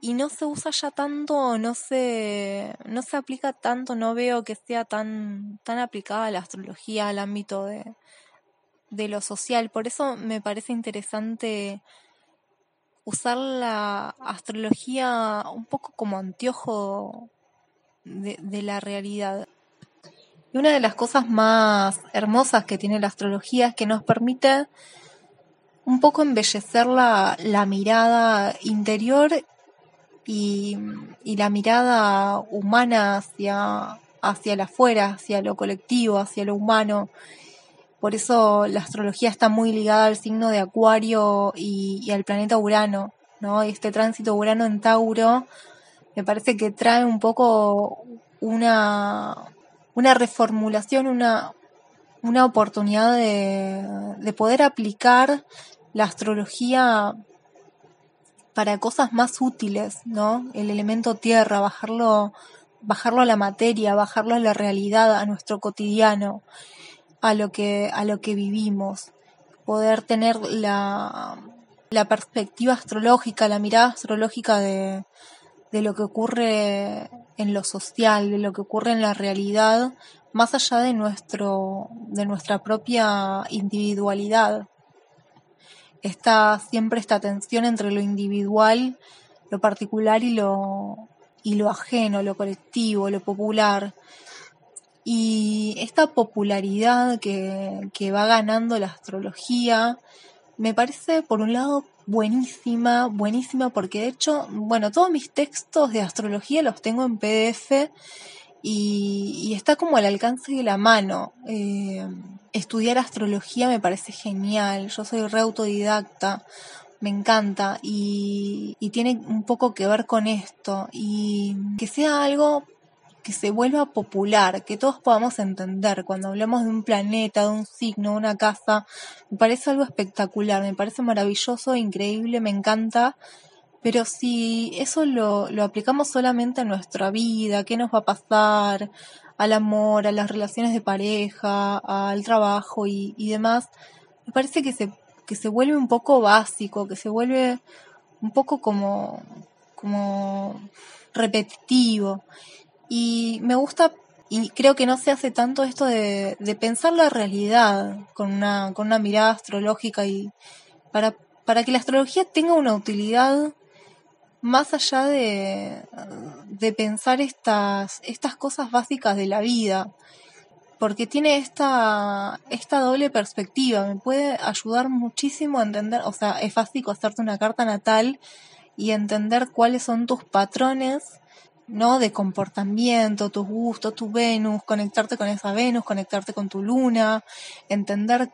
Speaker 1: y no se usa ya tanto, no se, no se aplica tanto, no veo que sea tan, tan aplicada la astrología al ámbito de, de lo social. Por eso me parece interesante usar la astrología un poco como anteojo de, la realidad. Y una de las cosas más hermosas que tiene la astrología es que nos permite un poco embellecer la, mirada interior y, la mirada humana hacia, hacia el afuera, hacia lo colectivo, hacia lo humano. Por eso la astrología está muy ligada al signo de Acuario y, al planeta Urano, ¿no? Este tránsito Urano en Tauro me parece que trae un poco una, una reformulación, una, una oportunidad de, de poder aplicar la astrología para cosas más útiles, ¿no? El elemento tierra, bajarlo, bajarlo a la materia, bajarlo a la realidad, a nuestro cotidiano a lo que, a lo que vivimos, poder tener la, la perspectiva astrológica, la mirada astrológica de, de lo que ocurre en lo social, de lo que ocurre en la realidad, más allá de nuestro, de nuestra propia individualidad. Está siempre esta tensión entre lo individual, lo particular y lo, y lo ajeno, lo colectivo, lo popular. Y esta popularidad que, que va ganando la astrología me parece, por un lado, buenísima, buenísima, porque de hecho, bueno, todos mis textos de astrología los tengo en PDF y, está como al alcance de la mano. Eh, estudiar astrología me parece genial, yo soy re autodidacta, me encanta y, y tiene un poco que ver con esto y que sea algo que se vuelva popular, que todos podamos entender. Cuando hablamos de un planeta, de un signo, de una casa, me parece algo espectacular, me parece maravilloso, increíble, me encanta. Pero si eso lo, lo aplicamos solamente a nuestra vida, qué nos va a pasar, al amor, a las relaciones de pareja, al trabajo y, y demás, me parece que se, que se vuelve un poco básico, que se vuelve un poco como, como repetitivo. Y me gusta y creo que no se hace tanto esto de, de pensar la realidad con una, con una mirada astrológica y para, para que la astrología tenga una utilidad más allá de, de pensar estas, estas cosas básicas de la vida, porque tiene esta, esta doble perspectiva, me puede ayudar muchísimo a entender, o sea, es fácil hacerte una carta natal y entender cuáles son tus patrones ¿no? De comportamiento, tus gustos, tu Venus, conectarte con esa Venus, conectarte con tu luna, entender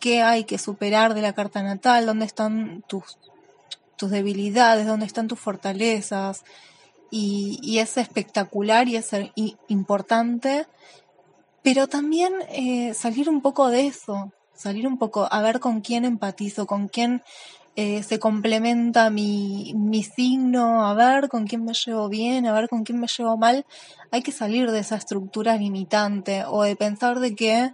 Speaker 1: qué hay que superar de la carta natal, dónde están tus, tus debilidades, dónde están tus fortalezas. Y, es espectacular y es importante, pero también eh, salir un poco de eso, salir un poco a ver con quién empatizo, con quién eh, se complementa mi, mi signo, a ver con quién me llevo bien, a ver con quién me llevo mal, hay que salir de esa estructura limitante o de pensar de que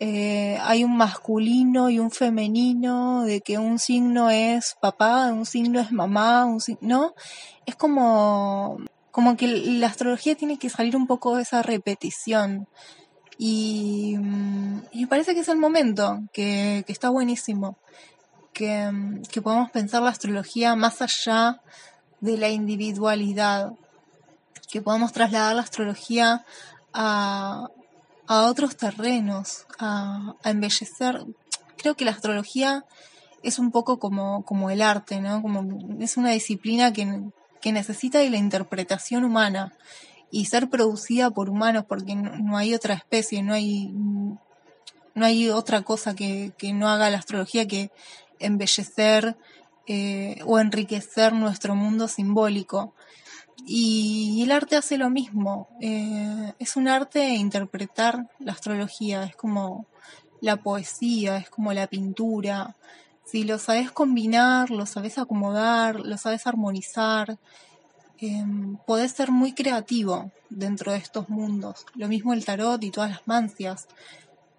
Speaker 1: eh, hay un masculino y un femenino, de que un signo es papá, un signo es mamá, un signo, ¿no? Es como, como que la astrología tiene que salir un poco de esa repetición. Y, mm, me parece que es el momento, que, que está buenísimo que, podemos pensar la astrología más allá de la individualidad, que podemos trasladar la astrología a, otros terrenos, a, embellecer. Creo que la astrología es un poco como, como el arte, ¿no? Como es una disciplina que, que necesita de la interpretación humana y ser producida por humanos porque no, hay otra especie, no hay no hay otra cosa que, que, no haga la astrología que embellecer eh, o enriquecer nuestro mundo simbólico. Y, el arte hace lo mismo. Eh, es un arte interpretar la astrología, es como la poesía, es como la pintura. Si lo sabes combinar, lo sabes acomodar, lo sabes armonizar, eh, podés ser muy creativo dentro de estos mundos. Lo mismo el tarot y todas las mancias.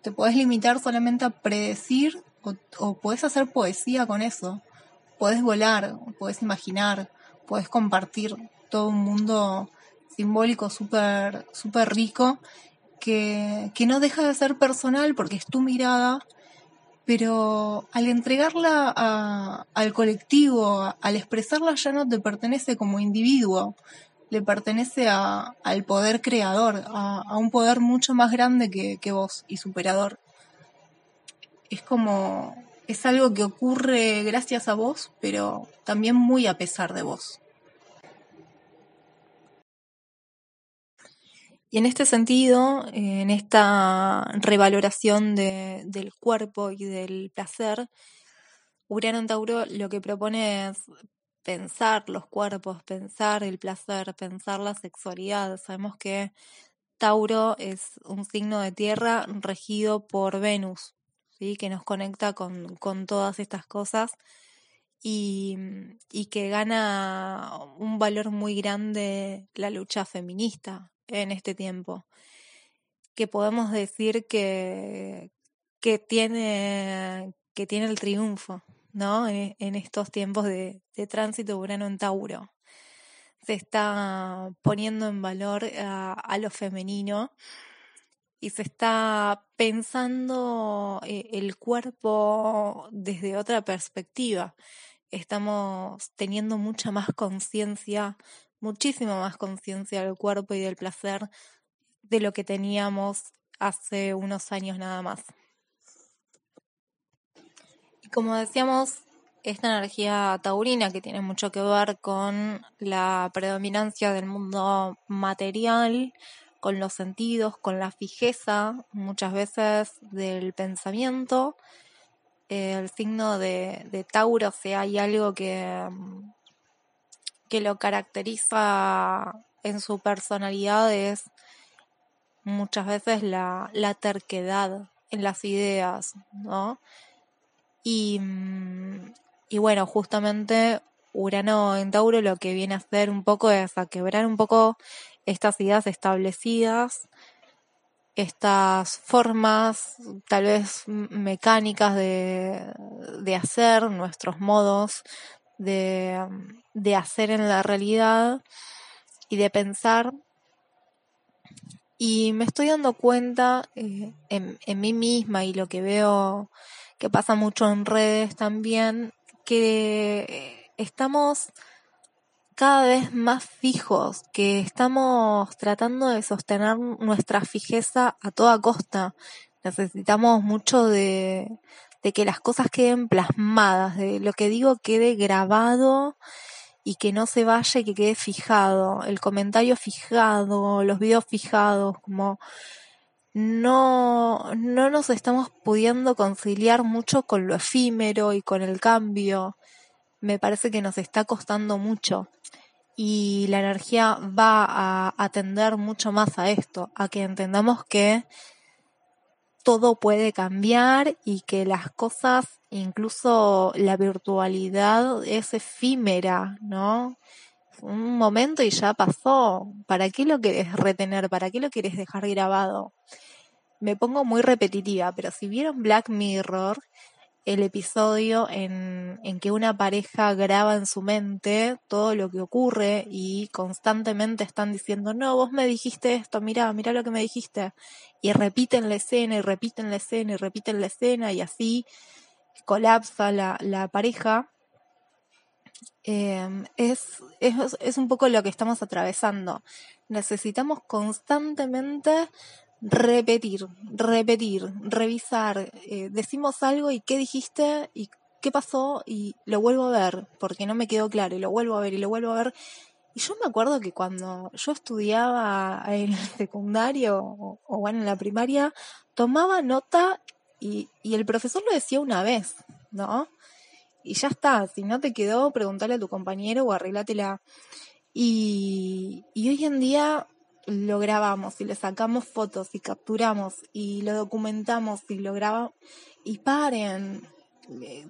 Speaker 1: Te podés limitar solamente a predecir o, o puedes hacer poesía con eso. Puedes volar, puedes imaginar, puedes compartir todo un mundo simbólico súper super rico que, que no deja de ser personal porque es tu mirada, pero al entregarla al colectivo, al expresarla ya no te pertenece como individuo, le pertenece a, al poder creador, a, a, un poder mucho más grande que, que vos y superador es como, es algo que ocurre gracias a vos, pero también muy a pesar de vos. Y en este sentido, en esta revaloración de, del cuerpo y del placer, Urano en Tauro lo que propone es pensar los cuerpos, pensar el placer, pensar la sexualidad. Sabemos que Tauro es un signo de tierra regido por Venus, que nos conecta con, con todas estas cosas y, y, que gana un valor muy grande la lucha feminista en este tiempo. Que podemos decir que, que, tiene, que tiene el triunfo ¿no? en, estos tiempos de, de tránsito Urano en Tauro se está poniendo en valor a, a lo femenino y se está pensando eh, el cuerpo desde otra perspectiva. Estamos teniendo mucha más conciencia, muchísima más conciencia del cuerpo y del placer de lo que teníamos hace unos años nada más. Y como decíamos, esta energía taurina que tiene mucho que ver con la predominancia del mundo material, con los sentidos, con la fijeza muchas veces del pensamiento. el signo de, Tauro, o sea, hay algo que, que lo caracteriza en su personalidad es muchas veces la, terquedad en las ideas, ¿no? Y, y bueno, justamente Urano en Tauro lo que viene a hacer un poco es a quebrar un poco estas ideas establecidas, estas formas tal vez mecánicas de, de hacer, nuestros modos de, de hacer en la realidad y de pensar Y me estoy dando cuenta eh, en, en mí misma y lo que veo que pasa mucho en redes también, que estamos cada vez más fijos, que estamos tratando de sostener nuestra fijeza a toda costa. Necesitamos mucho de, de que las cosas queden plasmadas, de lo que digo quede grabado y que no se vaya y que quede fijado, el comentario fijado, los videos fijados, como no, no nos estamos pudiendo conciliar mucho con lo efímero y con el cambio. Me parece que nos está costando mucho y la energía va a atender mucho más a esto, a que entendamos que todo puede cambiar y que las cosas, incluso la virtualidad es efímera, ¿no? Un momento y ya pasó. ¿Para qué lo querés retener? ¿Para qué lo querés dejar grabado? Me pongo muy repetitiva, pero si vieron Black Mirror, el episodio en, en, que una pareja graba en su mente todo lo que ocurre y constantemente están diciendo, no, vos me dijiste esto, mira, mira lo que me dijiste. Y repiten la escena y repiten la escena y repiten la escena y así colapsa la, la pareja. Eh, es, es, es un poco lo que estamos atravesando. Necesitamos constantemente repetir, repetir, revisar, eh, decimos algo y qué dijiste y qué pasó y lo vuelvo a ver porque no me quedó claro y lo vuelvo a ver y lo vuelvo a ver. Y yo me acuerdo que cuando yo estudiaba en el secundario o, o bueno, en la primaria, tomaba nota y, y el profesor lo decía una vez, ¿no? Y ya está, si no te quedó, pregúntale a tu compañero o arreglátela. Y, y hoy en día lo grabamos y le sacamos fotos y capturamos y lo documentamos y lo grabamos y paren, eh,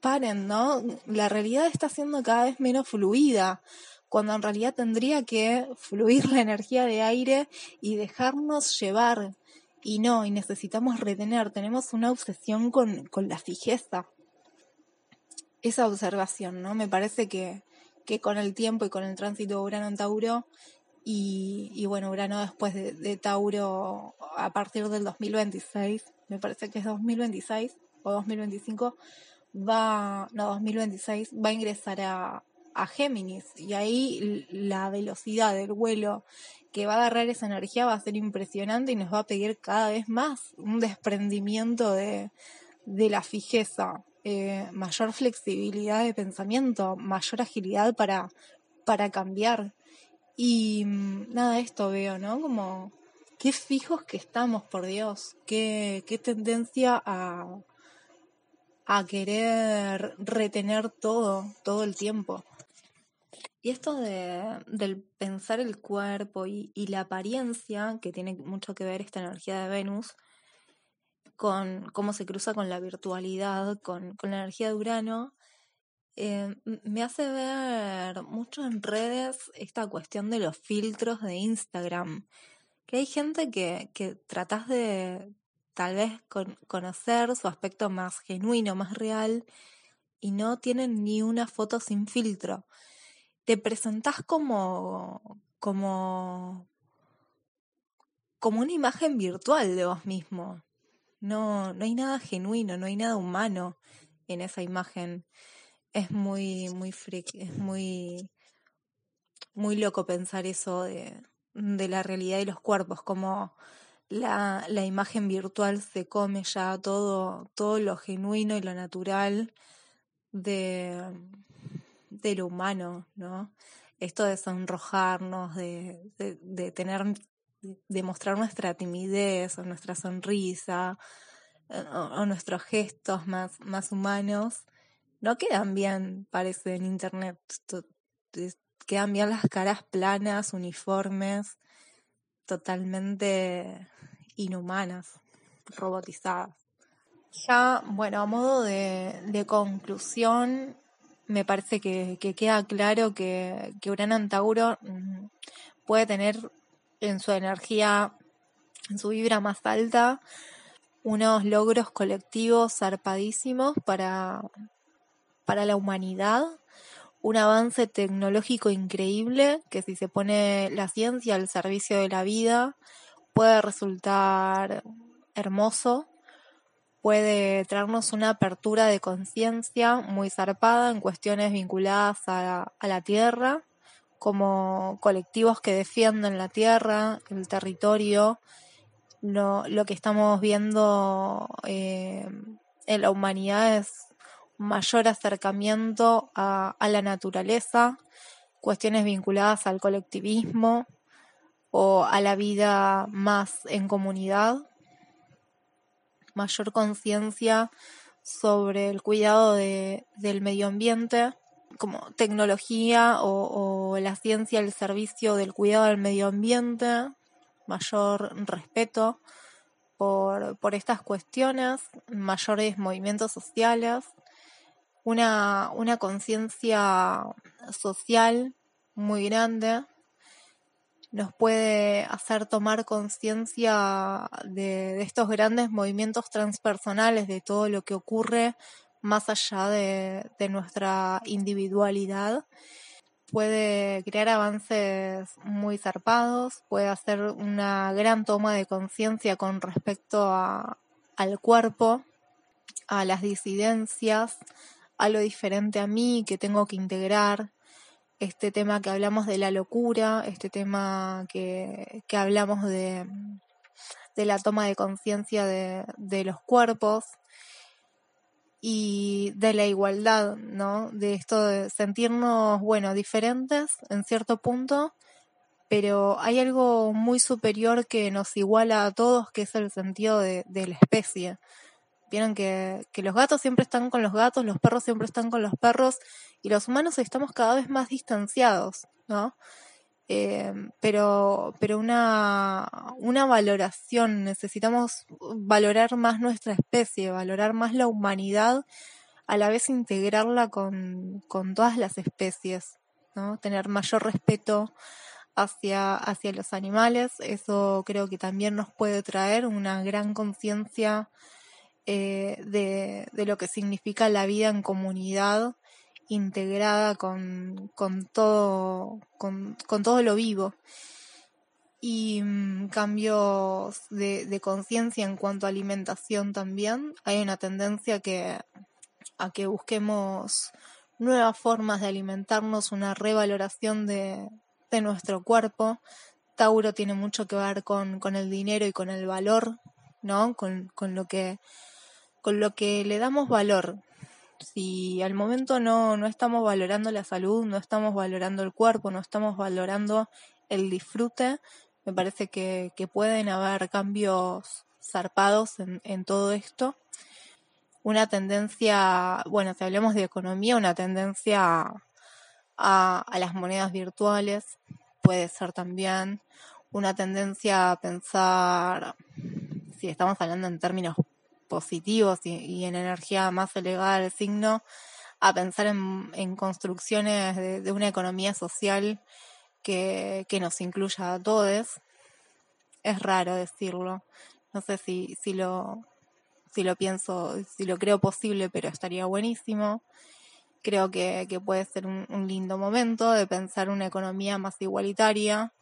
Speaker 1: paren, ¿no? La realidad está siendo cada vez menos fluida, cuando en realidad tendría que fluir la energía de aire y dejarnos llevar. Y no, y necesitamos retener, tenemos una obsesión con, con la fijeza. Esa observación, ¿no? Me parece que, que con el tiempo y con el tránsito Urano en Tauro y, y bueno, Urano después de, de, Tauro a partir del 2026, me parece que es 2026 o 2025, va, no, 2026, va a ingresar a, a Géminis y ahí la velocidad del vuelo que va a agarrar esa energía va a ser impresionante y nos va a pedir cada vez más un desprendimiento de, de la fijeza, eh, mayor flexibilidad de pensamiento, mayor agilidad para, para cambiar. Y mm, nada, esto veo, ¿no? Como qué fijos que estamos, por Dios, qué, qué tendencia a, a querer retener todo, todo el tiempo. Y esto de, del pensar el cuerpo y, y, la apariencia, que tiene mucho que ver esta energía de Venus, con cómo se cruza con la virtualidad, con, con la energía de Urano, eh, me hace ver mucho en redes esta cuestión de los filtros de Instagram, que hay gente que, que tratás de tal vez con, conocer su aspecto más genuino, más real, y no tienen ni una foto sin filtro. Te presentás como, como, como una imagen virtual de vos mismo. No, no hay nada genuino, no hay nada humano en esa imagen es muy, muy es muy, muy loco pensar eso de, de la realidad y los cuerpos, como la, la imagen virtual se come ya todo, todo lo genuino y lo natural de, de lo humano, ¿no? Esto de sonrojarnos, de, de tener, de mostrar nuestra timidez o nuestra sonrisa o, o nuestros gestos más, más humanos, no quedan bien, parece, en internet. Quedan bien las caras planas, uniformes, totalmente inhumanas, robotizadas. Ya, bueno, a modo de, conclusión, me parece que, que queda claro que, que Urano mm, puede tener en su energía, en su vibra más alta, unos logros colectivos zarpadísimos para, para la humanidad, un avance tecnológico increíble que si se pone la ciencia al servicio de la vida puede resultar hermoso, puede traernos una apertura de conciencia muy zarpada en cuestiones vinculadas a, la tierra, como colectivos que defienden la tierra, el territorio, lo, que estamos viendo eh, en la humanidad es mayor acercamiento a, la naturaleza, cuestiones vinculadas al colectivismo o a la vida más en comunidad, mayor conciencia sobre el cuidado del medio ambiente, como tecnología o, la ciencia al servicio del cuidado del medio ambiente, mayor respeto por, por estas cuestiones, mayores movimientos sociales una, una conciencia social muy grande, nos puede hacer tomar conciencia de, estos grandes movimientos transpersonales, de todo lo que ocurre más allá de, de nuestra individualidad. Puede crear avances muy zarpados, puede hacer una gran toma de conciencia con respecto a, al cuerpo, a las disidencias, algo diferente a mí que tengo que integrar, este tema que hablamos de la locura, este tema que, que hablamos de, de, la toma de conciencia de, de, los cuerpos y de la igualdad, ¿no? De esto de sentirnos, bueno, diferentes en cierto punto, pero hay algo muy superior que nos iguala a todos, que es el sentido de, de la especie. Vieron que, que los gatos siempre están con los gatos, los perros siempre están con los perros y los humanos estamos cada vez más distanciados, ¿no? Eh, pero pero una, una valoración, necesitamos valorar más nuestra especie, valorar más la humanidad, a la vez integrarla con, con todas las especies, ¿no? Tener mayor respeto hacia, hacia los animales, eso creo que también nos puede traer una gran conciencia eh, de, de, lo que significa la vida en comunidad integrada con, con todo, con, con, todo lo vivo. Y mm, cambios de, de conciencia en cuanto a alimentación también. Hay una tendencia que, a que busquemos nuevas formas de alimentarnos, una revaloración de, de nuestro cuerpo. Tauro tiene mucho que ver con, con el dinero y con el valor, ¿no? Con, con lo que con lo que le damos valor. Si al momento no, no estamos valorando la salud, no estamos valorando el cuerpo, no estamos valorando el disfrute, me parece que, pueden haber cambios zarpados en, todo esto. Una tendencia, bueno, si hablamos de economía, una tendencia a las monedas virtuales puede ser también una tendencia a pensar, si estamos hablando en términos positivos y, en energía más elevada del signo, a pensar en, construcciones de, una economía social que, que nos incluya a todos. Es raro decirlo. No sé si, si lo si lo pienso, si lo creo posible, pero estaría buenísimo. Creo que, que puede ser un, lindo momento de pensar una economía más igualitaria.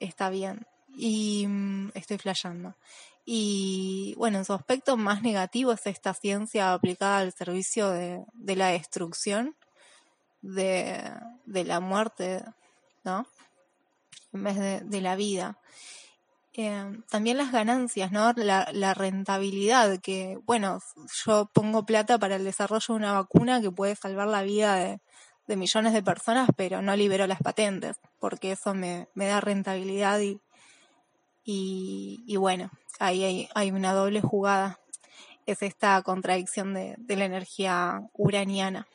Speaker 1: está bien. Y mm, estoy flasheando. Y bueno, en su aspecto más negativo es esta ciencia aplicada al servicio de, de la destrucción, de, de, la muerte, ¿no? En vez de, de la vida. Eh, también las ganancias, ¿no? La, la, rentabilidad, que, bueno, yo pongo plata para el desarrollo de una vacuna que puede salvar la vida de, de millones de personas, pero no libero las patentes, porque eso me, me da rentabilidad y, y, bueno, ahí hay, una doble jugada. Es esta contradicción de, la energía uraniana.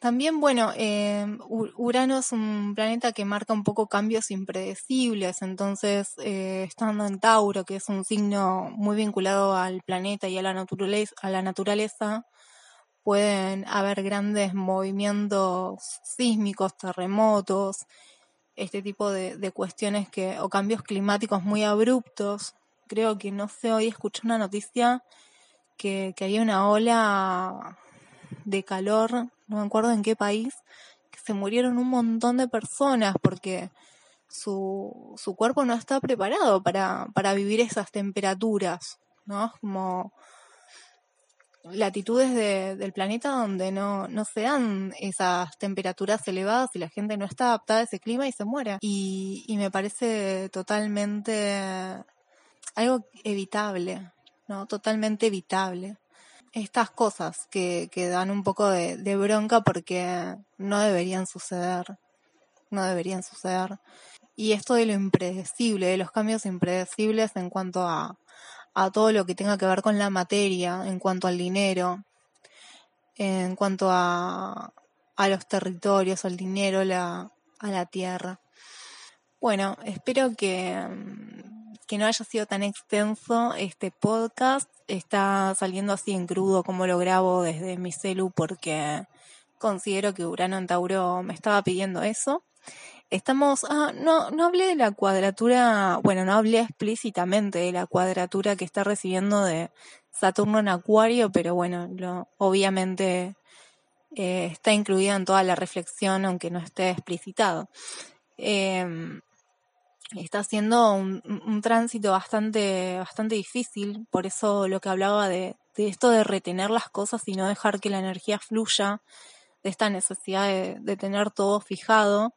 Speaker 1: También, bueno, eh, Urano es un planeta que marca un poco cambios impredecibles, entonces, eh, estando en Tauro, que es un signo muy vinculado al planeta y a la naturaleza, pueden haber grandes movimientos sísmicos, terremotos, este tipo de, de, cuestiones que, o cambios climáticos muy abruptos. Creo que no sé, hoy escuché una noticia que, que había una ola de calor no me acuerdo en qué país, que se murieron un montón de personas porque su, su cuerpo no está preparado para, para vivir esas temperaturas, ¿no? Como latitudes del planeta donde no, no se dan esas temperaturas elevadas y la gente no está adaptada a ese clima y se muere. Y, y me parece totalmente algo evitable, ¿no? Totalmente evitable. Estas cosas que, que dan un poco de, de bronca porque no deberían suceder. No deberían suceder. Y esto de lo impredecible, de los cambios impredecibles en cuanto a, a todo lo que tenga que ver con la materia, en cuanto al dinero, en cuanto a, a los territorios, al dinero, la, a la tierra. Bueno, espero que, que no haya sido tan extenso este podcast. Está saliendo así en crudo como lo grabo desde mi celu porque considero que Urano en Tauro me estaba pidiendo eso. Estamos, ah, no, no hablé de la cuadratura, bueno, no hablé explícitamente de la cuadratura que está recibiendo de Saturno en Acuario, pero bueno, obviamente eh, está incluida en toda la reflexión, aunque no esté explicitado. Em, está haciendo un, tránsito bastante, bastante difícil, por eso lo que hablaba de, esto de retener las cosas y no dejar que la energía fluya, de esta necesidad de tener todo fijado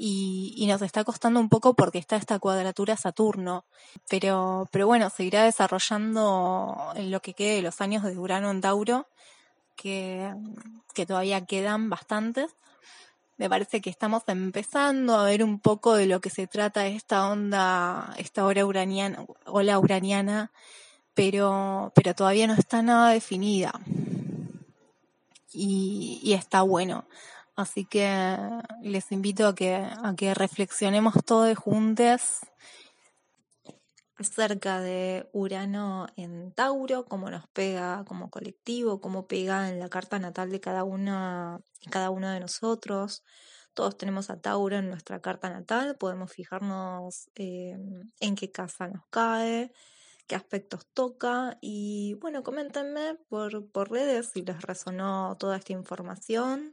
Speaker 1: y, y, nos está costando un poco porque está esta cuadratura Saturno. Pero, pero bueno, seguirá desarrollando en lo que quede de los años de Urano en Tauro, que, que todavía quedan bastantes. Me parece que estamos empezando a ver un poco de lo que se trata esta onda, esta hora uraniana, ola uraniana, pero, pero todavía no está nada definida. Y, y está bueno. Así que les invito a que, a que reflexionemos todos juntos acerca de Urano en Tauro, cómo nos pega como colectivo, cómo pega en la carta natal de cada una cada uno de nosotros. Todos tenemos a Tauro en nuestra carta natal, podemos fijarnos eh, en qué casa nos cae, qué aspectos toca y bueno, coméntenme por, por redes si les resonó toda esta información